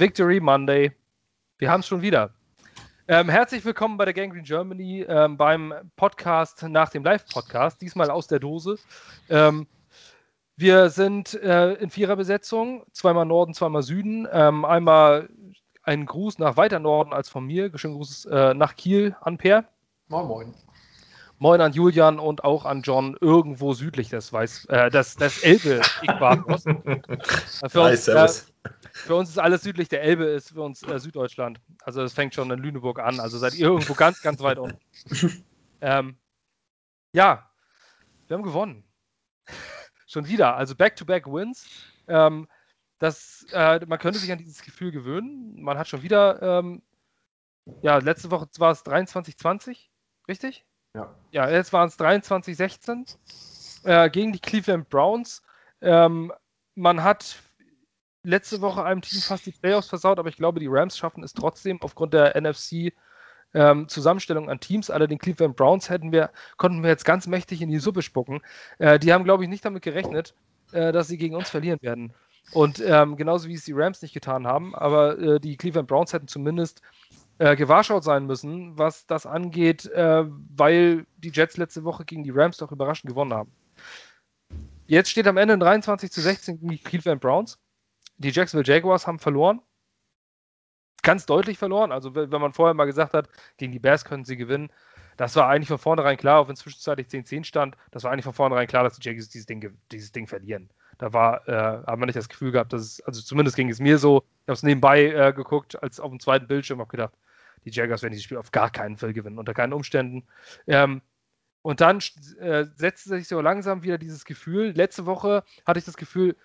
Victory Monday. Wir haben es schon wieder. Ähm, herzlich willkommen bei der Gangrene Germany ähm, beim Podcast nach dem Live-Podcast, diesmal aus der Dose. Ähm, wir sind äh, in Viererbesetzung, zweimal Norden, zweimal Süden. Ähm, einmal ein Gruß nach weiter Norden als von mir. Schönen Gruß äh, nach Kiel an Per. Moin, moin. Moin an Julian und auch an John irgendwo südlich des Weiß, äh, des, des Elbe-Äquators. für, uns, äh, für uns ist alles südlich der Elbe, ist für uns äh, Süddeutschland. Also es fängt schon in Lüneburg an. Also seid ihr irgendwo ganz, ganz weit unten. ähm, ja, wir haben gewonnen. schon wieder. Also Back-to-Back-Wins. Ähm, das, äh, man könnte sich an dieses Gefühl gewöhnen. Man hat schon wieder, ähm, ja, letzte Woche war es 23-20, richtig? Ja. Ja, jetzt waren es 23-16 äh, gegen die Cleveland Browns. Ähm, man hat letzte Woche einem Team fast die Playoffs versaut, aber ich glaube, die Rams schaffen es trotzdem aufgrund der NFC ähm, Zusammenstellung an Teams. Alle den Cleveland Browns hätten wir, konnten wir jetzt ganz mächtig in die Suppe spucken. Äh, die haben, glaube ich, nicht damit gerechnet, äh, dass sie gegen uns verlieren werden. Und ähm, genauso wie es die Rams nicht getan haben, aber äh, die Cleveland Browns hätten zumindest äh, gewahrschaut sein müssen, was das angeht, äh, weil die Jets letzte Woche gegen die Rams doch überraschend gewonnen haben. Jetzt steht am Ende 23 zu 16 gegen die Cleveland Browns. Die Jacksonville Jaguars haben verloren. Ganz deutlich verloren. Also, wenn man vorher mal gesagt hat, gegen die Bears können sie gewinnen, das war eigentlich von vornherein klar, auch wenn es zwischenzeitlich 10-10 stand, das war eigentlich von vornherein klar, dass die Jaguars dieses Ding, dieses Ding verlieren. Da war, äh, haben wir nicht das Gefühl gehabt, dass es, also zumindest ging es mir so, ich habe es nebenbei äh, geguckt, als auf dem zweiten Bildschirm, habe gedacht, die Jaguars werden dieses Spiel auf gar keinen Fall gewinnen, unter keinen Umständen. Ähm, und dann äh, setzte sich so langsam wieder dieses Gefühl. Letzte Woche hatte ich das Gefühl,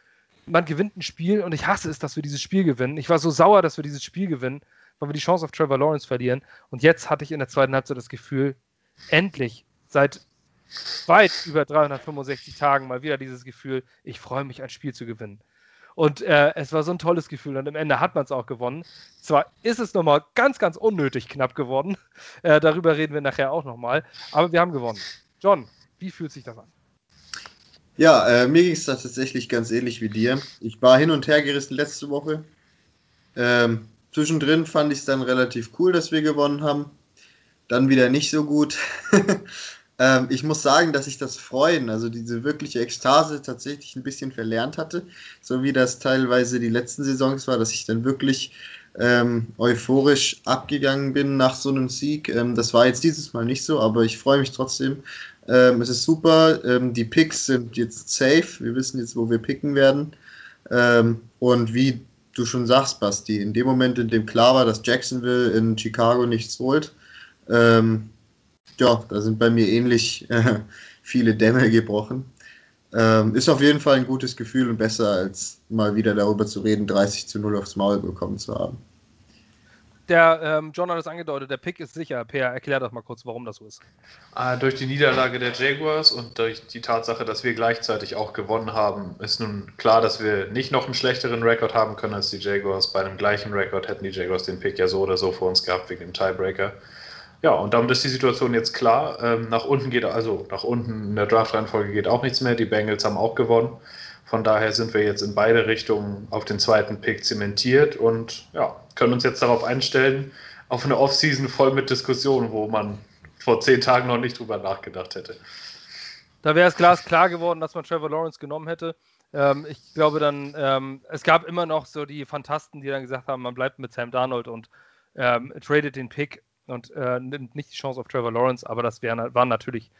man gewinnt ein Spiel und ich hasse es, dass wir dieses Spiel gewinnen. Ich war so sauer, dass wir dieses Spiel gewinnen, weil wir die Chance auf Trevor Lawrence verlieren. Und jetzt hatte ich in der zweiten Halbzeit das Gefühl, endlich, seit weit über 365 Tagen mal wieder dieses Gefühl, ich freue mich, ein Spiel zu gewinnen. Und äh, es war so ein tolles Gefühl und am Ende hat man es auch gewonnen. Zwar ist es nochmal ganz, ganz unnötig knapp geworden. Äh, darüber reden wir nachher auch nochmal. Aber wir haben gewonnen. John, wie fühlt sich das an? Ja, äh, mir ging es tatsächlich ganz ähnlich wie dir. Ich war hin und her gerissen letzte Woche. Ähm, zwischendrin fand ich es dann relativ cool, dass wir gewonnen haben. Dann wieder nicht so gut. Ähm, ich muss sagen, dass ich das Freuen, also diese wirkliche Ekstase tatsächlich ein bisschen verlernt hatte, so wie das teilweise die letzten Saisons war, dass ich dann wirklich ähm, euphorisch abgegangen bin nach so einem Sieg. Ähm, das war jetzt dieses Mal nicht so, aber ich freue mich trotzdem. Ähm, es ist super. Ähm, die Picks sind jetzt safe. Wir wissen jetzt, wo wir picken werden. Ähm, und wie du schon sagst, Basti, in dem Moment, in dem klar war, dass Jacksonville in Chicago nichts holt, ähm, ja, da sind bei mir ähnlich äh, viele Dämme gebrochen. Ähm, ist auf jeden Fall ein gutes Gefühl und besser, als mal wieder darüber zu reden, 30 zu 0 aufs Maul bekommen zu haben. Der ähm, John hat es angedeutet, der Pick ist sicher. Per, erklär doch mal kurz, warum das so ist. Äh, durch die Niederlage der Jaguars und durch die Tatsache, dass wir gleichzeitig auch gewonnen haben, ist nun klar, dass wir nicht noch einen schlechteren Rekord haben können als die Jaguars. Bei einem gleichen Rekord hätten die Jaguars den Pick ja so oder so vor uns gehabt wegen dem Tiebreaker. Ja, und damit ist die Situation jetzt klar. Ähm, nach unten geht, also nach unten in der Draft-Reihenfolge geht auch nichts mehr. Die Bengals haben auch gewonnen. Von daher sind wir jetzt in beide Richtungen auf den zweiten Pick zementiert und ja, können uns jetzt darauf einstellen, auf eine Offseason voll mit Diskussionen, wo man vor zehn Tagen noch nicht drüber nachgedacht hätte. Da wäre es glasklar geworden, dass man Trevor Lawrence genommen hätte. Ähm, ich glaube dann, ähm, es gab immer noch so die Fantasten, die dann gesagt haben, man bleibt mit Sam Darnold und ähm, tradet den Pick und äh, nimmt nicht die Chance auf Trevor Lawrence, aber das wären, waren natürlich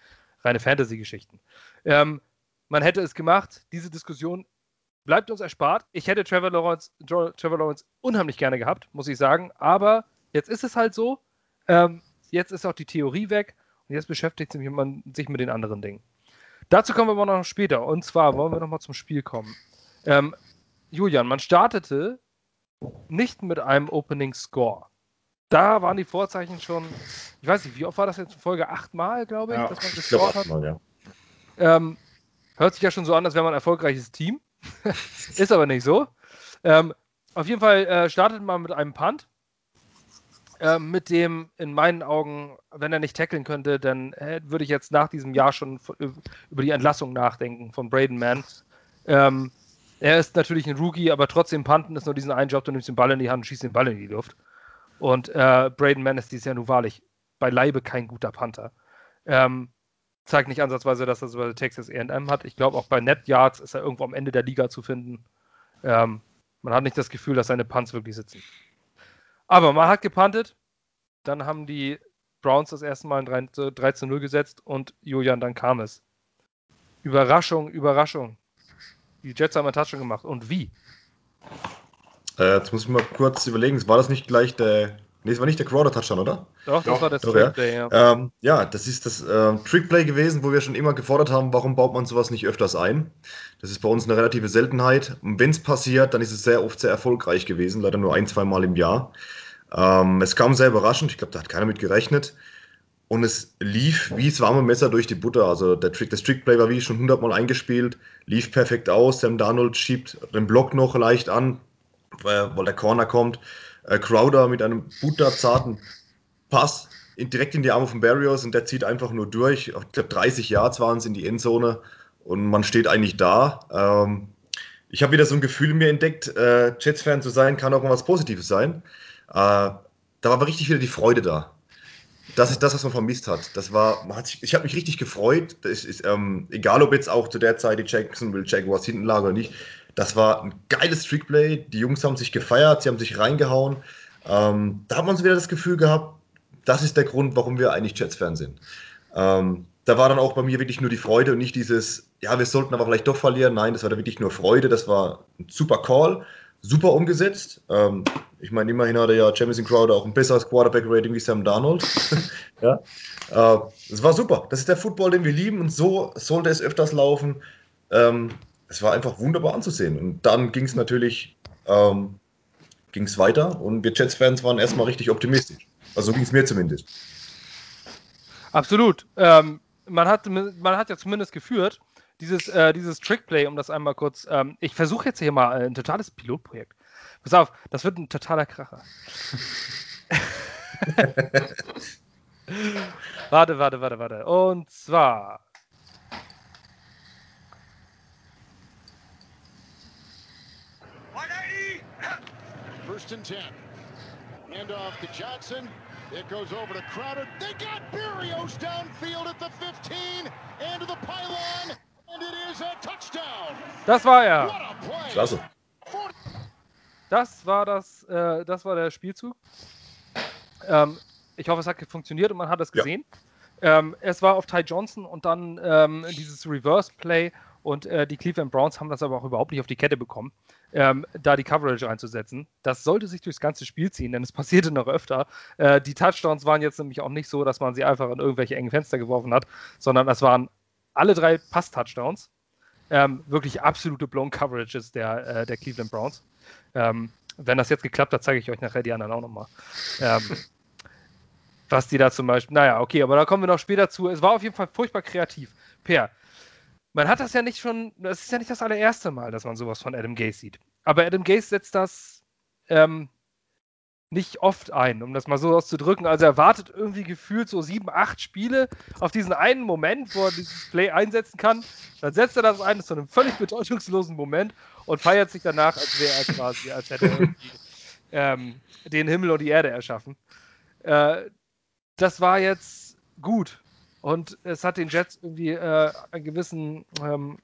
reine Fantasy-Geschichten. Ähm, man hätte es gemacht, diese Diskussion bleibt uns erspart. Ich hätte Trevor Lawrence, Trevor Lawrence unheimlich gerne gehabt, muss ich sagen, aber jetzt ist es halt so. Ähm, jetzt ist auch die Theorie weg und jetzt beschäftigt sich man sich mit den anderen Dingen. Dazu kommen wir aber noch später. Und zwar wollen wir nochmal zum Spiel kommen. Ähm, Julian, man startete nicht mit einem Opening Score da waren die Vorzeichen schon, ich weiß nicht, wie oft war das jetzt in Folge? Achtmal, glaube ich, ja, dass man gescored hat. Mal, ja. ähm, hört sich ja schon so an, als wäre man ein erfolgreiches Team. Ist aber nicht so. Ähm, auf jeden Fall äh, startet man mit einem Punt. Äh, mit dem in meinen Augen, wenn er nicht tackeln könnte, dann äh, würde ich jetzt nach diesem Jahr schon über die Entlassung nachdenken von Braden Mann. Ähm, er ist natürlich ein Rookie, aber trotzdem Panten ist nur diesen einen Job, du nimmst den Ball in die Hand und schießt den Ball in die Luft. Und äh, Braden Mannesty ist ja nun wahrlich beileibe kein guter Panther. Ähm, zeigt nicht ansatzweise, dass er so bei Texas A&M hat. Ich glaube, auch bei Net Yards ist er irgendwo am Ende der Liga zu finden. Ähm, man hat nicht das Gefühl, dass seine Punts wirklich sitzen. Aber man hat gepantet. Dann haben die Browns das erste Mal ein 3, zu 0 gesetzt und Julian, dann kam es. Überraschung, Überraschung. Die Jets haben einen Touchdown gemacht. Und wie? Äh, jetzt muss ich mal kurz überlegen. War das nicht gleich der Nee, es war nicht der Crowder-Touchdown, oder? Doch, das war das Trickplay, ja. Ja. Ähm, ja, das ist das äh, Trickplay gewesen, wo wir schon immer gefordert haben, warum baut man sowas nicht öfters ein? Das ist bei uns eine relative Seltenheit. Und wenn es passiert, dann ist es sehr oft sehr erfolgreich gewesen, leider nur ein, zwei Mal im Jahr. Ähm, es kam sehr überraschend, ich glaube, da hat keiner mit gerechnet. Und es lief wie das warme Messer durch die Butter. Also der Trick, das Trickplay war wie schon hundertmal eingespielt, lief perfekt aus. Sam Darnold schiebt den Block noch leicht an, weil der Corner kommt äh, Crowder mit einem butterzarten Pass in, direkt in die Arme von Barrios und der zieht einfach nur durch. Ich glaube, 30 Yards waren es in die Endzone und man steht eigentlich da. Ähm, ich habe wieder so ein Gefühl mir entdeckt, äh, Jets-Fan zu sein, kann auch mal was Positives sein. Äh, da war aber richtig wieder die Freude da. Das ist das, was man vermisst hat. Das war, hat sich, ich habe mich richtig gefreut. Ist, ähm, egal, ob jetzt auch zu der Zeit die Jacksonville Jaguars hinten lagen oder nicht. Das war ein geiles Trickplay. Die Jungs haben sich gefeiert, sie haben sich reingehauen. Ähm, da hat man so wieder das Gefühl gehabt, das ist der Grund, warum wir eigentlich Jets-Fan sind. Ähm, da war dann auch bei mir wirklich nur die Freude und nicht dieses, ja, wir sollten aber vielleicht doch verlieren. Nein, das war da wirklich nur Freude. Das war ein super Call, super umgesetzt. Ähm, ich meine, immerhin hatte ja Jamison Crowder auch ein besseres Quarterback-Rating wie Sam Darnold. ja. Äh, es war super. Das ist der Football, den wir lieben und so sollte es öfters laufen. Ähm, es war einfach wunderbar anzusehen. Und dann ging es natürlich ähm, ging's weiter und wir Jets-Fans waren erstmal richtig optimistisch. Also so ging es mir zumindest. Absolut. Ähm, man, hat, man hat ja zumindest geführt, dieses, äh, dieses Trickplay, um das einmal kurz. Ähm, ich versuche jetzt hier mal ein totales Pilotprojekt. Pass auf, das wird ein totaler Kracher. warte, warte, warte, warte. Und zwar First and 10. Handoff to Johnson. It goes over to Crowder. They got Barrios downfield at the 15 and to the pylon. And it is a touchdown. Das war er. Klasse. Das war das, äh, das war der Spielzug. Ähm, ich hoffe, es hat funktioniert und man hat es gesehen. Ja. Ähm, es war auf Ty Johnson und dann ähm, dieses Reverse Play und äh, die Cleveland Browns haben das aber auch überhaupt nicht auf die Kette bekommen, ähm, da die Coverage einzusetzen. Das sollte sich durchs ganze Spiel ziehen, denn es passierte noch öfter. Äh, die Touchdowns waren jetzt nämlich auch nicht so, dass man sie einfach in irgendwelche engen Fenster geworfen hat, sondern es waren alle drei Pass-Touchdowns. Ähm, wirklich absolute Blown Coverages der, äh, der Cleveland Browns. Ähm, wenn das jetzt geklappt hat, zeige ich euch nachher die anderen auch nochmal. Ähm, was die da zum Beispiel, naja, okay, aber da kommen wir noch später zu. Es war auf jeden Fall furchtbar kreativ. Per, man hat das ja nicht schon, das ist ja nicht das allererste Mal, dass man sowas von Adam Gase sieht. Aber Adam Gase setzt das ähm, nicht oft ein, um das mal so auszudrücken. Also er wartet irgendwie gefühlt so sieben, acht Spiele auf diesen einen Moment, wo er dieses Play einsetzen kann. Dann setzt er das ein, zu einem völlig bedeutungslosen Moment und feiert sich danach, als wäre er quasi, als hätte er ähm, den Himmel und die Erde erschaffen. Äh, das war jetzt gut. Und es hat den Jets irgendwie äh, einen gewissen, ähm,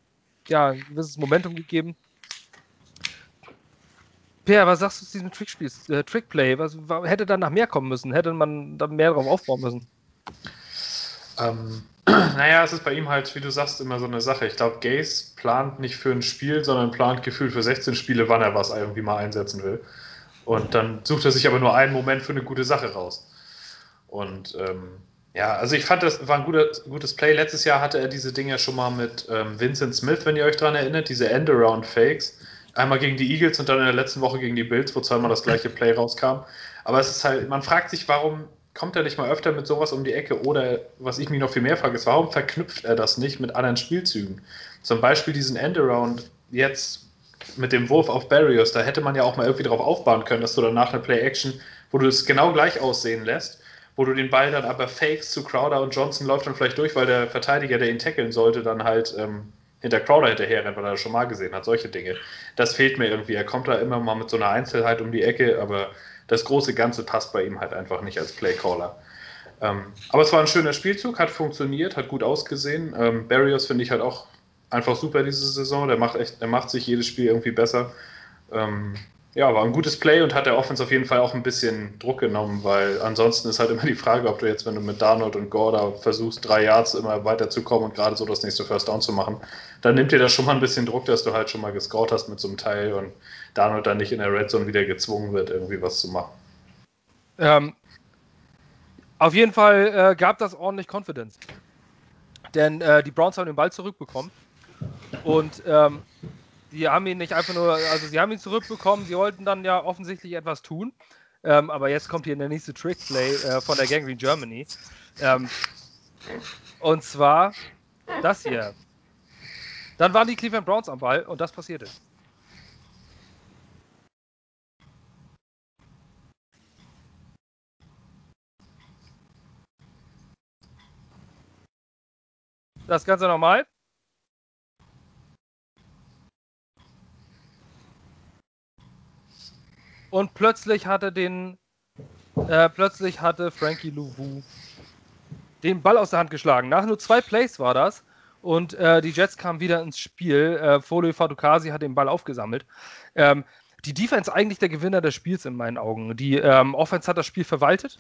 ja, ein gewisses Momentum gegeben. Per, was sagst du zu diesem Trickspiel, äh, Trickplay? Was, hätte dann nach mehr kommen müssen? Hätte man dann mehr darauf aufbauen müssen? Ähm, naja, es ist bei ihm halt, wie du sagst, immer so eine Sache. Ich glaube, Gaze plant nicht für ein Spiel, sondern plant gefühlt für 16 Spiele, wann er was irgendwie mal einsetzen will. Und dann sucht er sich aber nur einen Moment für eine gute Sache raus. Und ähm, ja, also ich fand, das war ein guter, gutes Play. Letztes Jahr hatte er diese Dinge schon mal mit ähm, Vincent Smith, wenn ihr euch daran erinnert, diese End-Around-Fakes. Einmal gegen die Eagles und dann in der letzten Woche gegen die Bills, wo zweimal das gleiche Play rauskam. Aber es ist halt, man fragt sich, warum kommt er nicht mal öfter mit sowas um die Ecke? Oder was ich mich noch viel mehr frage, ist, warum verknüpft er das nicht mit anderen Spielzügen? Zum Beispiel diesen End-Around jetzt mit dem Wurf auf Barriers, da hätte man ja auch mal irgendwie drauf aufbauen können, dass du danach eine Play-Action, wo du es genau gleich aussehen lässt wo du den Ball dann aber fakes zu Crowder und Johnson läuft dann vielleicht durch, weil der Verteidiger, der ihn tackeln sollte, dann halt ähm, hinter Crowder hinterher rennt, weil er das schon mal gesehen hat, solche Dinge. Das fehlt mir irgendwie. Er kommt da immer mal mit so einer Einzelheit um die Ecke, aber das große Ganze passt bei ihm halt einfach nicht als Playcaller. Ähm, aber es war ein schöner Spielzug, hat funktioniert, hat gut ausgesehen. Ähm, Barrios finde ich halt auch einfach super diese Saison. Der macht echt, der macht sich jedes Spiel irgendwie besser. Ähm, ja, war ein gutes Play und hat der Offense auf jeden Fall auch ein bisschen Druck genommen, weil ansonsten ist halt immer die Frage, ob du jetzt, wenn du mit Darnold und Gorda versuchst, drei Yards immer weiterzukommen und gerade so das nächste First Down zu machen, dann nimmt dir das schon mal ein bisschen Druck, dass du halt schon mal gescored hast mit so einem Teil und Darnold dann nicht in der Red Zone wieder gezwungen wird, irgendwie was zu machen. Ähm, auf jeden Fall äh, gab das ordentlich Confidence. Denn äh, die Browns haben den Ball zurückbekommen und ähm, die haben ihn nicht einfach nur, also sie haben ihn zurückbekommen, sie wollten dann ja offensichtlich etwas tun. Ähm, aber jetzt kommt hier der nächste Trickplay äh, von der Gangrene Germany. Ähm, und zwar das hier. Dann waren die Cleveland Browns am Ball und das passierte. Das Ganze nochmal. Und plötzlich hatte den, äh, plötzlich hatte Frankie Louvu den Ball aus der Hand geschlagen. Nach nur zwei Plays war das. Und äh, die Jets kamen wieder ins Spiel. Äh, Folio Fatukasi hat den Ball aufgesammelt. Ähm, die Defense eigentlich der Gewinner des Spiels in meinen Augen. Die ähm, Offense hat das Spiel verwaltet.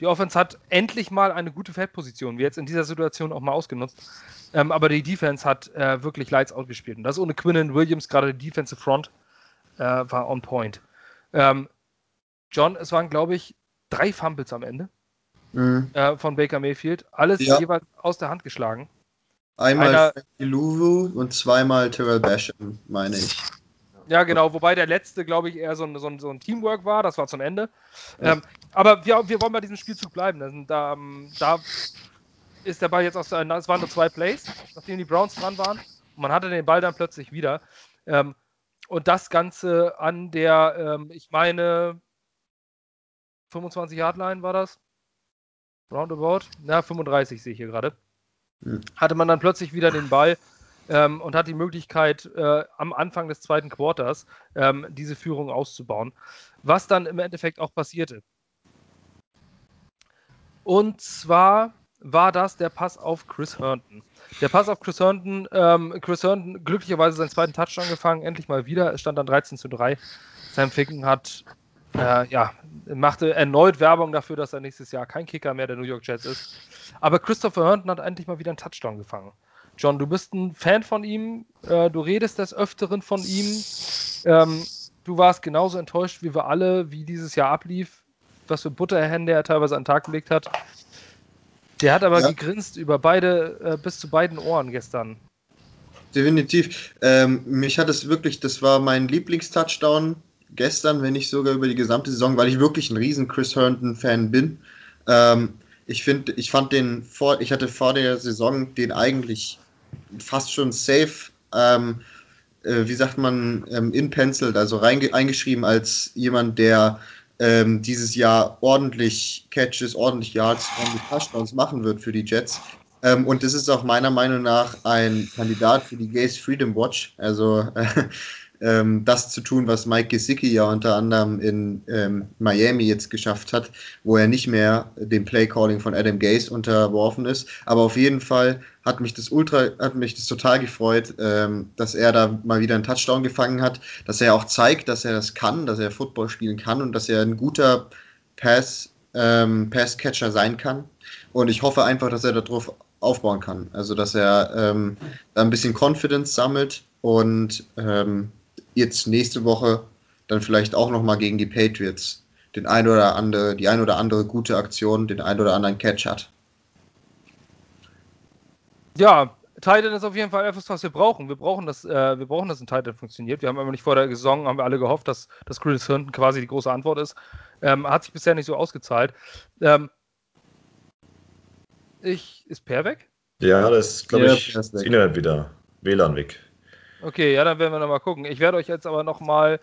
Die Offense hat endlich mal eine gute Feldposition, wie jetzt in dieser Situation auch mal ausgenutzt. Ähm, aber die Defense hat äh, wirklich Lights out gespielt. Und das ohne Quinnen Williams, gerade die Defensive Front, äh, war on point. Ähm, John, es waren, glaube ich, drei Fumbles am Ende mhm. äh, von Baker Mayfield. Alles ja. jeweils aus der Hand geschlagen. Einmal Louvu und zweimal Terrell Basham, meine ich. Ja, genau, wobei der letzte, glaube ich, eher so ein, so, ein, so ein, Teamwork war, das war zum Ende. Ja. Ähm, aber wir, wir wollen bei diesem Spielzug bleiben. Da, ähm, da ist der Ball jetzt aus der, es waren nur zwei Plays, nachdem die Browns dran waren. Und man hatte den Ball dann plötzlich wieder. Ähm, und das Ganze an der, ähm, ich meine, 25 Yard Line war das. Roundabout. Na, 35 sehe ich hier gerade. Mhm. Hatte man dann plötzlich wieder den Ball ähm, und hat die Möglichkeit, äh, am Anfang des zweiten Quarters ähm, diese Führung auszubauen. Was dann im Endeffekt auch passierte. Und zwar war das der Pass auf Chris Herndon. Der Pass auf Chris Herndon, ähm, Chris Herndon glücklicherweise seinen zweiten Touchdown gefangen, endlich mal wieder. Es stand dann 13 zu 3. Sam Ficken hat, äh, ja, machte erneut Werbung dafür, dass er nächstes Jahr kein Kicker mehr der New York Jets ist. Aber Christopher Herndon hat endlich mal wieder einen Touchdown gefangen. John, du bist ein Fan von ihm, äh, du redest des Öfteren von ihm. Ähm, du warst genauso enttäuscht wie wir alle, wie dieses Jahr ablief, was für Butterhände er teilweise an den Tag gelegt hat. Der hat aber ja. gegrinst über beide, äh, bis zu beiden Ohren gestern. Definitiv. Ähm, mich hat es wirklich, das war mein Lieblingstouchdown gestern, wenn nicht sogar über die gesamte Saison, weil ich wirklich ein riesen Chris Herndon-Fan bin. Ähm, ich finde, ich fand den vor, ich hatte vor der Saison den eigentlich fast schon safe, ähm, äh, wie sagt man, ähm, in penciled, also eingeschrieben als jemand, der ähm, dieses Jahr ordentlich Catches, ordentlich Yards, ordentlich Touchdowns machen wird für die Jets. Ähm, und das ist auch meiner Meinung nach ein Kandidat für die Gays Freedom Watch. Also äh, ähm, das zu tun, was Mike Gesicki ja unter anderem in ähm, Miami jetzt geschafft hat, wo er nicht mehr dem Playcalling von Adam Gase unterworfen ist. Aber auf jeden Fall hat mich das ultra, hat mich das total gefreut, ähm, dass er da mal wieder einen Touchdown gefangen hat, dass er auch zeigt, dass er das kann, dass er Football spielen kann und dass er ein guter Pass, ähm, Pass-Catcher sein kann. Und ich hoffe einfach, dass er darauf aufbauen kann. Also, dass er ähm, ein bisschen Confidence sammelt und ähm, jetzt nächste Woche dann vielleicht auch nochmal gegen die Patriots den ein oder andere, die ein oder andere gute Aktion, den ein oder anderen Catch hat. Ja, Titan ist auf jeden Fall etwas, was wir brauchen. Wir brauchen, dass, äh, wir brauchen, dass ein Titan funktioniert. Wir haben aber nicht vor der Saison, haben wir alle gehofft, dass, dass Chris Hinton quasi die große Antwort ist. Ähm, hat sich bisher nicht so ausgezahlt. Ähm, ich, ist Per weg? Ja, das ist, glaube ja, ich, das Internet wieder. WLAN weg. Okay, ja, dann werden wir nochmal gucken. Ich werde euch jetzt aber nochmal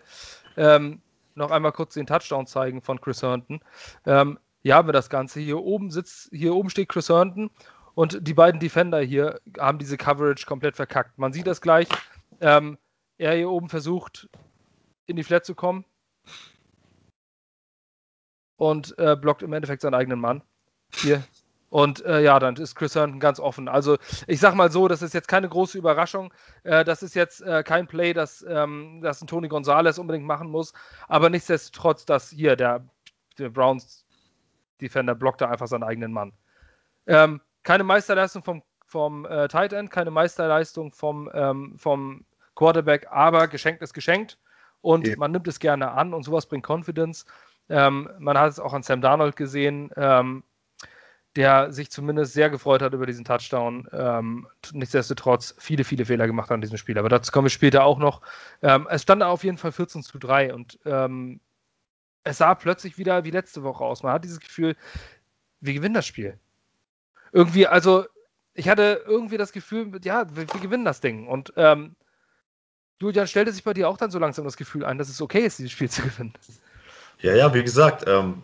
ähm, noch einmal kurz den Touchdown zeigen von Chris Herndon. Ähm, hier haben wir das Ganze. Hier oben sitzt, hier oben steht Chris Herndon Und die beiden Defender hier haben diese Coverage komplett verkackt. Man sieht das gleich. Ähm, er hier oben versucht, in die Flat zu kommen. Und äh, blockt im Endeffekt seinen eigenen Mann. Hier. Und äh, ja, dann ist Chris Herndon ganz offen. Also ich sag mal so, das ist jetzt keine große Überraschung. Äh, das ist jetzt äh, kein Play, das, ähm, das ein Tony Gonzalez unbedingt machen muss. Aber nichtsdestotrotz, dass hier der, der Browns Defender blockt da einfach seinen eigenen Mann. Ähm, keine Meisterleistung vom, vom äh, Tight End, keine Meisterleistung vom, ähm, vom Quarterback, aber geschenkt ist geschenkt und ja. man nimmt es gerne an und sowas bringt Confidence. Ähm, man hat es auch an Sam Darnold gesehen, ähm, der sich zumindest sehr gefreut hat über diesen Touchdown. Ähm, nichtsdestotrotz viele, viele Fehler gemacht hat an diesem Spiel. Aber dazu kommen wir später auch noch. Ähm, es stand auf jeden Fall 14 zu 3 und ähm, es sah plötzlich wieder wie letzte Woche aus. Man hat dieses Gefühl, wir gewinnen das Spiel. Irgendwie, also ich hatte irgendwie das Gefühl, ja, wir, wir gewinnen das Ding. Und ähm, Julian, stellte sich bei dir auch dann so langsam das Gefühl ein, dass es okay ist, dieses Spiel zu gewinnen? Ja, ja, wie gesagt, ähm,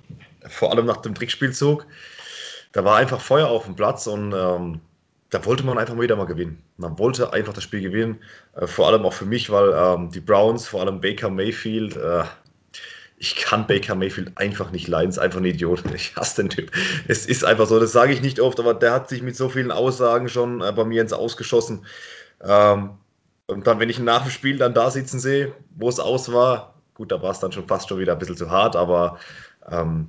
vor allem nach dem Trickspielzug, da war einfach Feuer auf dem Platz und ähm, da wollte man einfach wieder mal gewinnen. Man wollte einfach das Spiel gewinnen, äh, vor allem auch für mich, weil ähm, die Browns, vor allem Baker Mayfield, äh, ich kann Baker Mayfield einfach nicht leiden, ist einfach ein Idiot. Ich hasse den Typ. Es ist einfach so, das sage ich nicht oft, aber der hat sich mit so vielen Aussagen schon äh, bei mir ins Ausgeschossen. Ähm, und dann, wenn ich ihn nach dem Spiel dann da sitzen sehe, wo es aus war, gut, da war es dann schon fast schon wieder ein bisschen zu hart, aber ähm,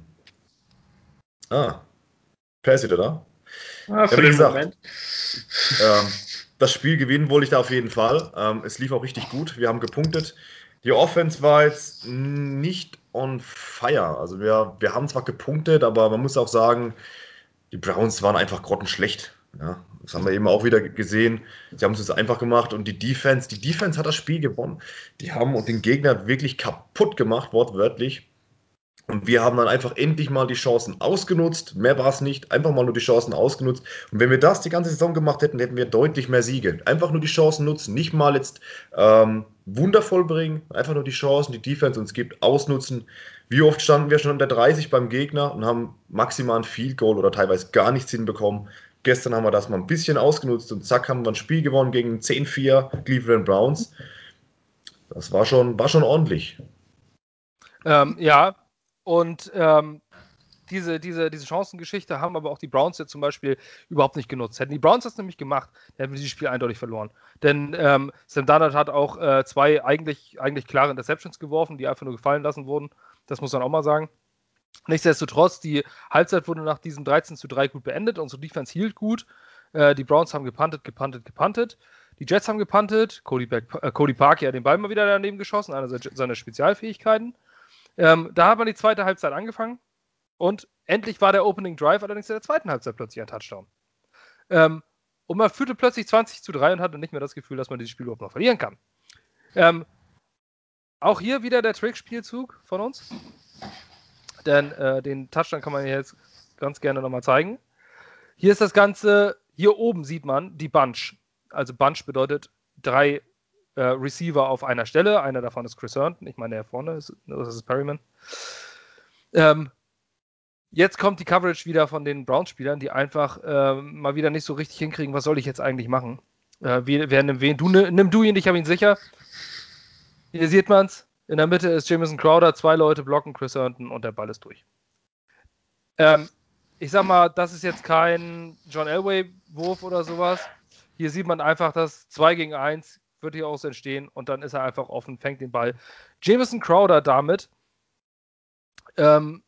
ah, Percy, oder? Ah, für ja, den gesagt, Moment. Ähm, das Spiel gewinnen wollte ich da auf jeden Fall. Ähm, es lief auch richtig gut. Wir haben gepunktet. Die Offense war jetzt nicht on fire. Also wir, wir haben zwar gepunktet, aber man muss auch sagen, die Browns waren einfach grottenschlecht. Ja, das haben wir eben auch wieder gesehen. Sie haben es jetzt einfach gemacht und die Defense, die Defense hat das Spiel gewonnen. Die haben den Gegner wirklich kaputt gemacht, wortwörtlich. Und wir haben dann einfach endlich mal die Chancen ausgenutzt. Mehr war es nicht. Einfach mal nur die Chancen ausgenutzt. Und wenn wir das die ganze Saison gemacht hätten, hätten wir deutlich mehr Siege. Einfach nur die Chancen nutzen. Nicht mal jetzt ähm, wundervoll bringen. Einfach nur die Chancen, die Defense uns gibt, ausnutzen. Wie oft standen wir schon unter 30 beim Gegner und haben maximal ein Field Goal oder teilweise gar nichts hinbekommen. Gestern haben wir das mal ein bisschen ausgenutzt und zack, haben wir ein Spiel gewonnen gegen 10-4 Cleveland Browns. Das war schon, war schon ordentlich. Ähm, ja, und ähm, diese, diese, diese Chancengeschichte haben aber auch die Browns jetzt zum Beispiel überhaupt nicht genutzt. Hätten die Browns das nämlich gemacht, hätten wir dieses Spiel eindeutig verloren. Denn ähm, Sam Darnold hat auch äh, zwei eigentlich, eigentlich klare Interceptions geworfen, die einfach nur gefallen lassen wurden. Das muss man auch mal sagen. Nichtsdestotrotz, die Halbzeit wurde nach diesem 13 zu 3 gut beendet. Unsere Defense hielt gut. Äh, die Browns haben gepuntet, gepuntet, gepuntet. Die Jets haben gepuntet. Cody, Back, äh, Cody Parker hat den Ball mal wieder daneben geschossen, eine seiner Spezialfähigkeiten. Ähm, da hat man die zweite Halbzeit angefangen. Und endlich war der Opening Drive allerdings in der zweiten Halbzeit plötzlich ein Touchdown. Ähm, und man führte plötzlich 20 zu 3 und hatte nicht mehr das Gefühl, dass man dieses Spiel überhaupt noch verlieren kann. Ähm, auch hier wieder der Trickspielzug von uns. Denn äh, den Touchdown kann man jetzt ganz gerne nochmal zeigen. Hier ist das Ganze, hier oben sieht man die Bunch. Also Bunch bedeutet drei äh, Receiver auf einer Stelle. Einer davon ist Chris Herndon. Ich meine, der vorne ist, das ist Perryman. Ähm, jetzt kommt die Coverage wieder von den Browns-Spielern, die einfach äh, mal wieder nicht so richtig hinkriegen, was soll ich jetzt eigentlich machen? Äh, wer, wer nimmt wen? Du, nimm du ihn, ich habe ihn sicher. Hier sieht man es. In der Mitte ist Jameson Crowder, zwei Leute blocken Chris Herndon und der Ball ist durch. Ähm, ich sag mal, das ist jetzt kein John Elway-Wurf oder sowas. Hier sieht man einfach, dass 2 gegen 1 wird hier aus entstehen und dann ist er einfach offen, fängt den Ball. Jameson Crowder damit, ähm,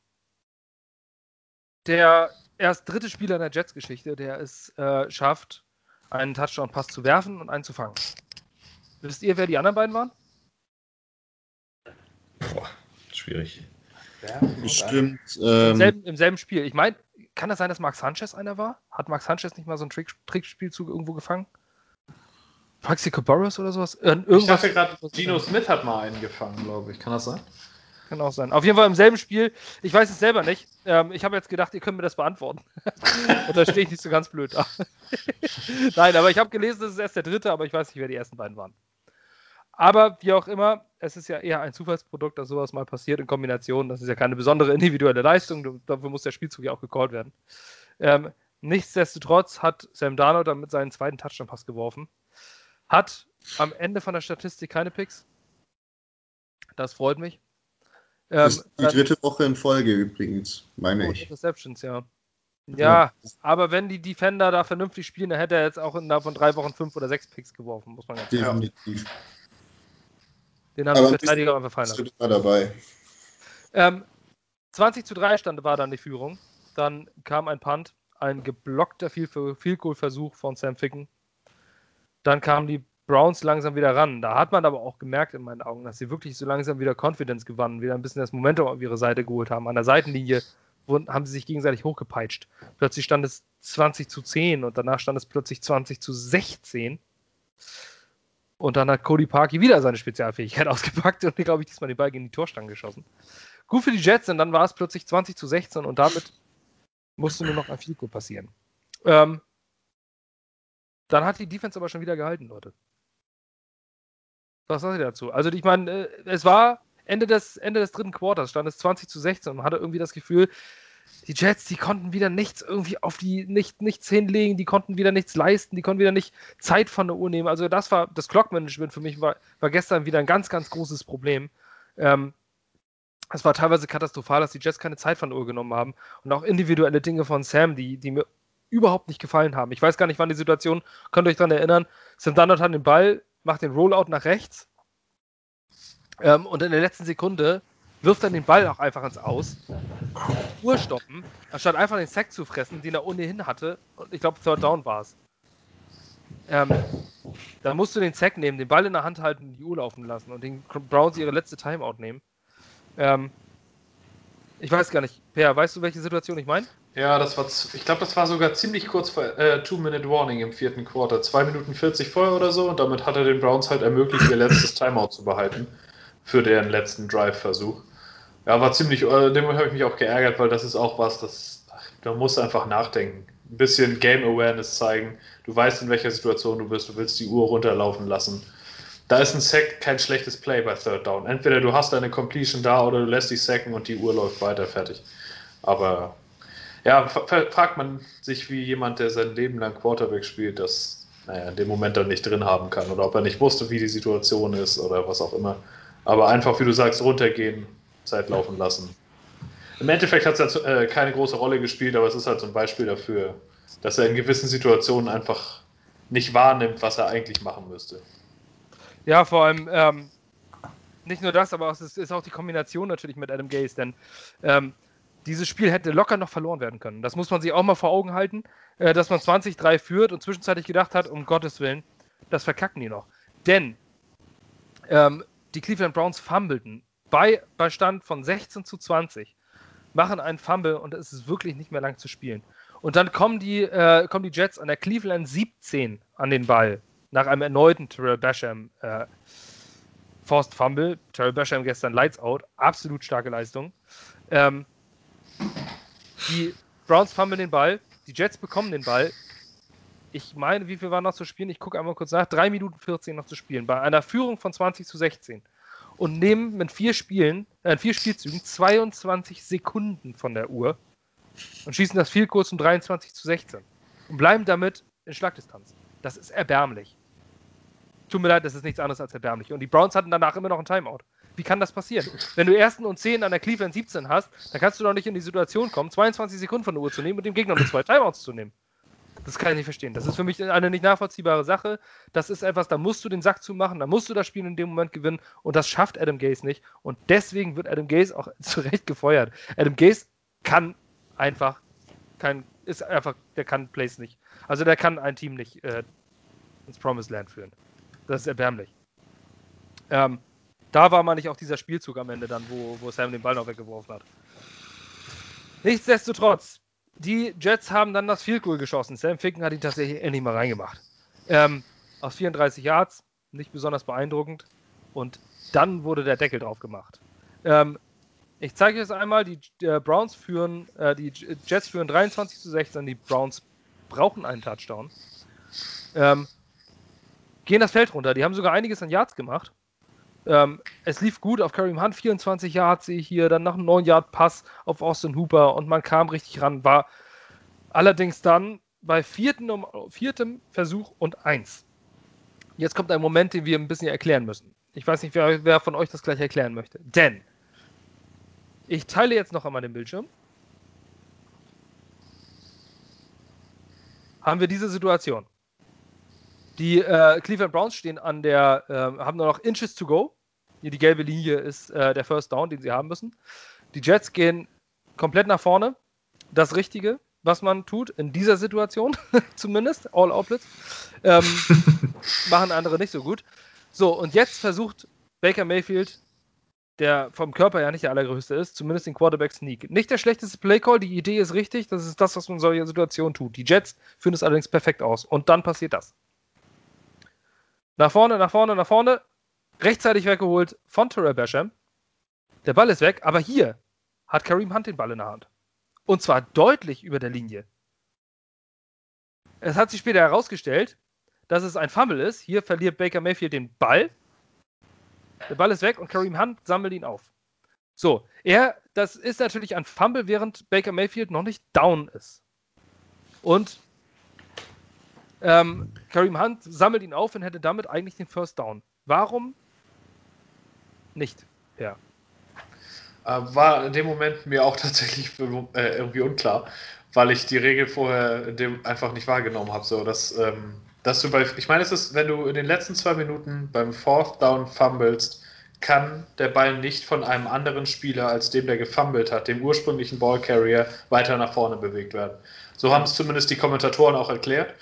der erst dritte Spieler in der Jets-Geschichte, der es äh, schafft, einen Touchdown-Pass zu werfen und einen zu fangen. Wisst ihr, wer die anderen beiden waren? Boah, schwierig. Ja, Bestimmt. Ähm, Im, selben, Im, selben, Spiel. Ich meine, kann das sein, dass Max Sanchez einer war? Hat Max Sanchez nicht mal so einen Trick, Trickspielzug irgendwo gefangen? Paxico Burris oder sowas? Irgendwas ich dachte gerade, Gino Smith hat mal einen gefangen, glaube ich. Kann das sein? Kann auch sein. Auf jeden Fall im selben Spiel. Ich weiß es selber nicht. Ähm, ich habe jetzt gedacht, ihr könnt mir das beantworten. Und da stehe ich nicht so ganz blöd da. Nein, aber ich habe gelesen, das ist erst der dritte, aber ich weiß nicht, wer die ersten beiden waren. Aber wie auch immer, es ist ja eher ein Zufallsprodukt, dass sowas mal passiert in Kombination. Das ist ja keine besondere individuelle Leistung. Dafür muss der Spielzug ja auch gecallt werden. Ähm, Nichtsdestotrotz hat Sam Darnold damit seinen zweiten Touchdown-Pass geworfen. Hat am Ende von der Statistik keine Picks. Das freut mich. das ist die dritte Woche in Folge übrigens, meine oh, ich. Interceptions, ja. Ja, aber wenn die Defender da vernünftig spielen, dann hätte er jetzt auch innerhalb von drei Wochen fünf oder sechs Picks geworfen, muss man ganz sagen. Definitiv. Den haben Aber die Verteidiger einfach fallen lassen. Immer dabei. Ähm, 20 zu 3 stand war dann die Führung. Dann kam ein Punt, ein geblockter Field Goal Versuch von Sam Ficken. Dann kamen die Browns langsam wieder ran. Da hat man aber auch gemerkt in meinen Augen, dass sie wirklich so langsam wieder Confidence gewannen, wieder ein bisschen das Momentum auf ihre Seite geholt haben. An der Seitenlinie haben sie sich gegenseitig hochgepeitscht. Plötzlich stand es 20 zu 10 und danach stand es plötzlich 20 zu 16. Und dann hat Cody Parkey wieder seine Spezialfähigkeit ausgepackt und, glaube ich, diesmal den Ball gegen die Torstange geschossen. Gut für die Jets, und dann war es plötzlich 20 zu 16 und damit musste nur noch ein Field passieren. Ähm, dann hat die Defense aber schon wieder gehalten, Leute. Was sagt ihr dazu? Also, ich meine, äh, es war Ende des, Ende des dritten Quarters, stand es 20 zu 16 und man hatte irgendwie das Gefühl, die Jets, die konnten wieder nichts irgendwie auf die, nicht, nichts hinlegen, die konnten wieder nichts leisten, die konnten wieder nicht Zeit von der Uhr nehmen. Also, das war, das Clock-Management für mich war, war gestern wieder ein ganz, ganz großes Problem. Ähm, es war teilweise katastrophal, dass die Jets keine Zeit von der Uhr genommen haben und auch individuelle Dinge von Sam, die, die mir überhaupt nicht gefallen haben. Ich weiß gar nicht, wann die Situation, könnt ihr euch daran erinnern, Sam Darnold hat den Ball, macht den Rollout nach rechts ähm, und in der letzten Sekunde wirft dann den Ball auch einfach ins Aus, Uhr stoppen, anstatt einfach den Sack zu fressen, den er ohnehin hatte und ich glaube Third Down war es. Ähm, dann musst du den Sack nehmen, den Ball in der Hand halten, die Uhr laufen lassen und den Browns ihre letzte Timeout nehmen. Ähm, ich weiß gar nicht. Per, weißt du, welche Situation ich meine? Ja, das war, ich glaube, das war sogar ziemlich kurz vor äh, Two-Minute-Warning im vierten Quarter. 2 Minuten 40 vorher oder so und damit hat er den Browns halt ermöglicht, ihr letztes Timeout zu behalten für deren letzten Drive-Versuch. Ja, war ziemlich, äh, dem habe ich mich auch geärgert, weil das ist auch was, das, ach, musst du einfach nachdenken. Ein bisschen Game Awareness zeigen. Du weißt, in welcher Situation du bist, du willst die Uhr runterlaufen lassen. Da ist ein Sack kein schlechtes Play bei Third Down. Entweder du hast eine Completion da oder du lässt die sacken und die Uhr läuft weiter, fertig. Aber ja, fragt man sich, wie jemand, der sein Leben lang Quarterback spielt, das naja, in dem Moment dann nicht drin haben kann oder ob er nicht wusste, wie die Situation ist oder was auch immer. Aber einfach, wie du sagst, runtergehen, Zeit laufen lassen. Im Endeffekt hat es ja äh, keine große Rolle gespielt, aber es ist halt so ein Beispiel dafür, dass er in gewissen Situationen einfach nicht wahrnimmt, was er eigentlich machen müsste. Ja, vor allem ähm, nicht nur das, aber es ist, auch die Kombination natürlich mit Adam Gaze, denn ähm, dieses Spiel hätte locker noch verloren werden können. Das muss man sich auch mal vor Augen halten, äh, dass man 20-3 führt und zwischenzeitlich gedacht hat, um Gottes Willen, das verkacken die noch. Denn ähm, die Cleveland Browns fummelten bei, bei Stand von 16 zu 20, machen einen Fumble und es ist wirklich nicht mehr lang zu spielen. Und dann kommen die, äh, kommen die Jets an der Cleveland 17 an den Ball nach einem erneuten Terrell Basham äh, Forced Fumble. Terrell Basham gestern Lights Out. Absolut starke Leistung. Ähm, die Browns fummeln den Ball. Die Jets bekommen den Ball. Ich meine, wie viel war noch zu spielen? Ich gucke einmal kurz nach. 3 Minuten 14 noch zu spielen. Bei einer Führung von 20 zu 16. Und nehmen mit vier Spielen, äh, vier Spielzügen 22 Sekunden von der Uhr und schießen das viel kurz um 23 zu 16. Und bleiben damit in Schlagdistanz. Das ist erbärmlich. Tut mir leid, das ist nichts anderes als erbärmlich. Und die Browns hatten danach immer noch ein Timeout. Wie kann das passieren? Wenn du ersten und 10 an der Cleveland 17 hast, dann kannst du doch nicht in die Situation kommen, 22 Sekunden von der Uhr zu nehmen und dem Gegner nur zwei Timeouts zu nehmen. Das kann ich nicht verstehen. Das ist für mich eine nicht nachvollziehbare Sache. Das ist etwas, da musst du den Sack zumachen, da musst du das Spiel in dem Moment gewinnen und das schafft Adam Gaze nicht. Und deswegen wird Adam Gaze auch zu Recht gefeuert. Adam Gaze kann einfach kein, ist einfach, der kann Plays nicht. Also der kann ein Team nicht äh, ins Promised Land führen. Das ist erbärmlich. Ähm, da war man nicht auch dieser Spielzug am Ende dann, wo, wo Sam den Ball noch weggeworfen hat. Nichtsdestotrotz, die Jets haben dann das Field Goal geschossen. Sam Ficken hat ihn tatsächlich endlich mal reingemacht. Ähm, aus 34 Yards, nicht besonders beeindruckend. Und dann wurde der Deckel drauf gemacht. Ähm, ich zeige euch das einmal. Die äh, Browns führen, äh, die Jets führen 23 zu 16. Die Browns brauchen einen Touchdown. Ähm, gehen das Feld runter. Die haben sogar einiges an Yards gemacht. Ähm, es lief gut auf Kareem Hunt, 24 Yards sehe ich hier, dann noch ein 9 Yard Pass auf Austin Hooper und man kam richtig ran. War Allerdings dann bei vierten, viertem Versuch und eins. Jetzt kommt ein Moment, den wir ein bisschen erklären müssen. Ich weiß nicht, wer, wer von euch das gleich erklären möchte. Denn ich teile jetzt noch einmal den Bildschirm. Haben wir diese Situation. Die äh, Cleveland Browns stehen an der, äh, haben nur noch Inches to go. Hier die gelbe Linie ist äh, der First Down, den sie haben müssen. Die Jets gehen komplett nach vorne. Das Richtige, was man tut, in dieser Situation zumindest, All Outlets, ähm, machen andere nicht so gut. So, und jetzt versucht Baker Mayfield, der vom Körper ja nicht der allergrößte ist, zumindest den Quarterback Sneak. Nicht der schlechteste Playcall, die Idee ist richtig, das ist das, was man in solcher Situation tut. Die Jets führen es allerdings perfekt aus. Und dann passiert das. Nach vorne, nach vorne, nach vorne. Rechtzeitig weggeholt von Terrell Basham. Der Ball ist weg, aber hier hat Kareem Hunt den Ball in der Hand. Und zwar deutlich über der Linie. Es hat sich später herausgestellt, dass es ein Fumble ist. Hier verliert Baker Mayfield den Ball. Der Ball ist weg und Kareem Hunt sammelt ihn auf. So, er, das ist natürlich ein Fumble, während Baker Mayfield noch nicht down ist. Und ähm, Kareem Hunt sammelt ihn auf und hätte damit eigentlich den First Down. Warum nicht? Ja. Äh, war in dem Moment mir auch tatsächlich äh, irgendwie unklar, weil ich die Regel vorher einfach nicht wahrgenommen habe. So, dass, ähm, dass du bei, ich meine, es ist, wenn du in den letzten zwei Minuten beim Fourth Down fummelst, kann der Ball nicht von einem anderen Spieler als dem, der gefummelt hat, dem ursprünglichen Ballcarrier, weiter nach vorne bewegt werden. So haben es zumindest die Kommentatoren auch erklärt.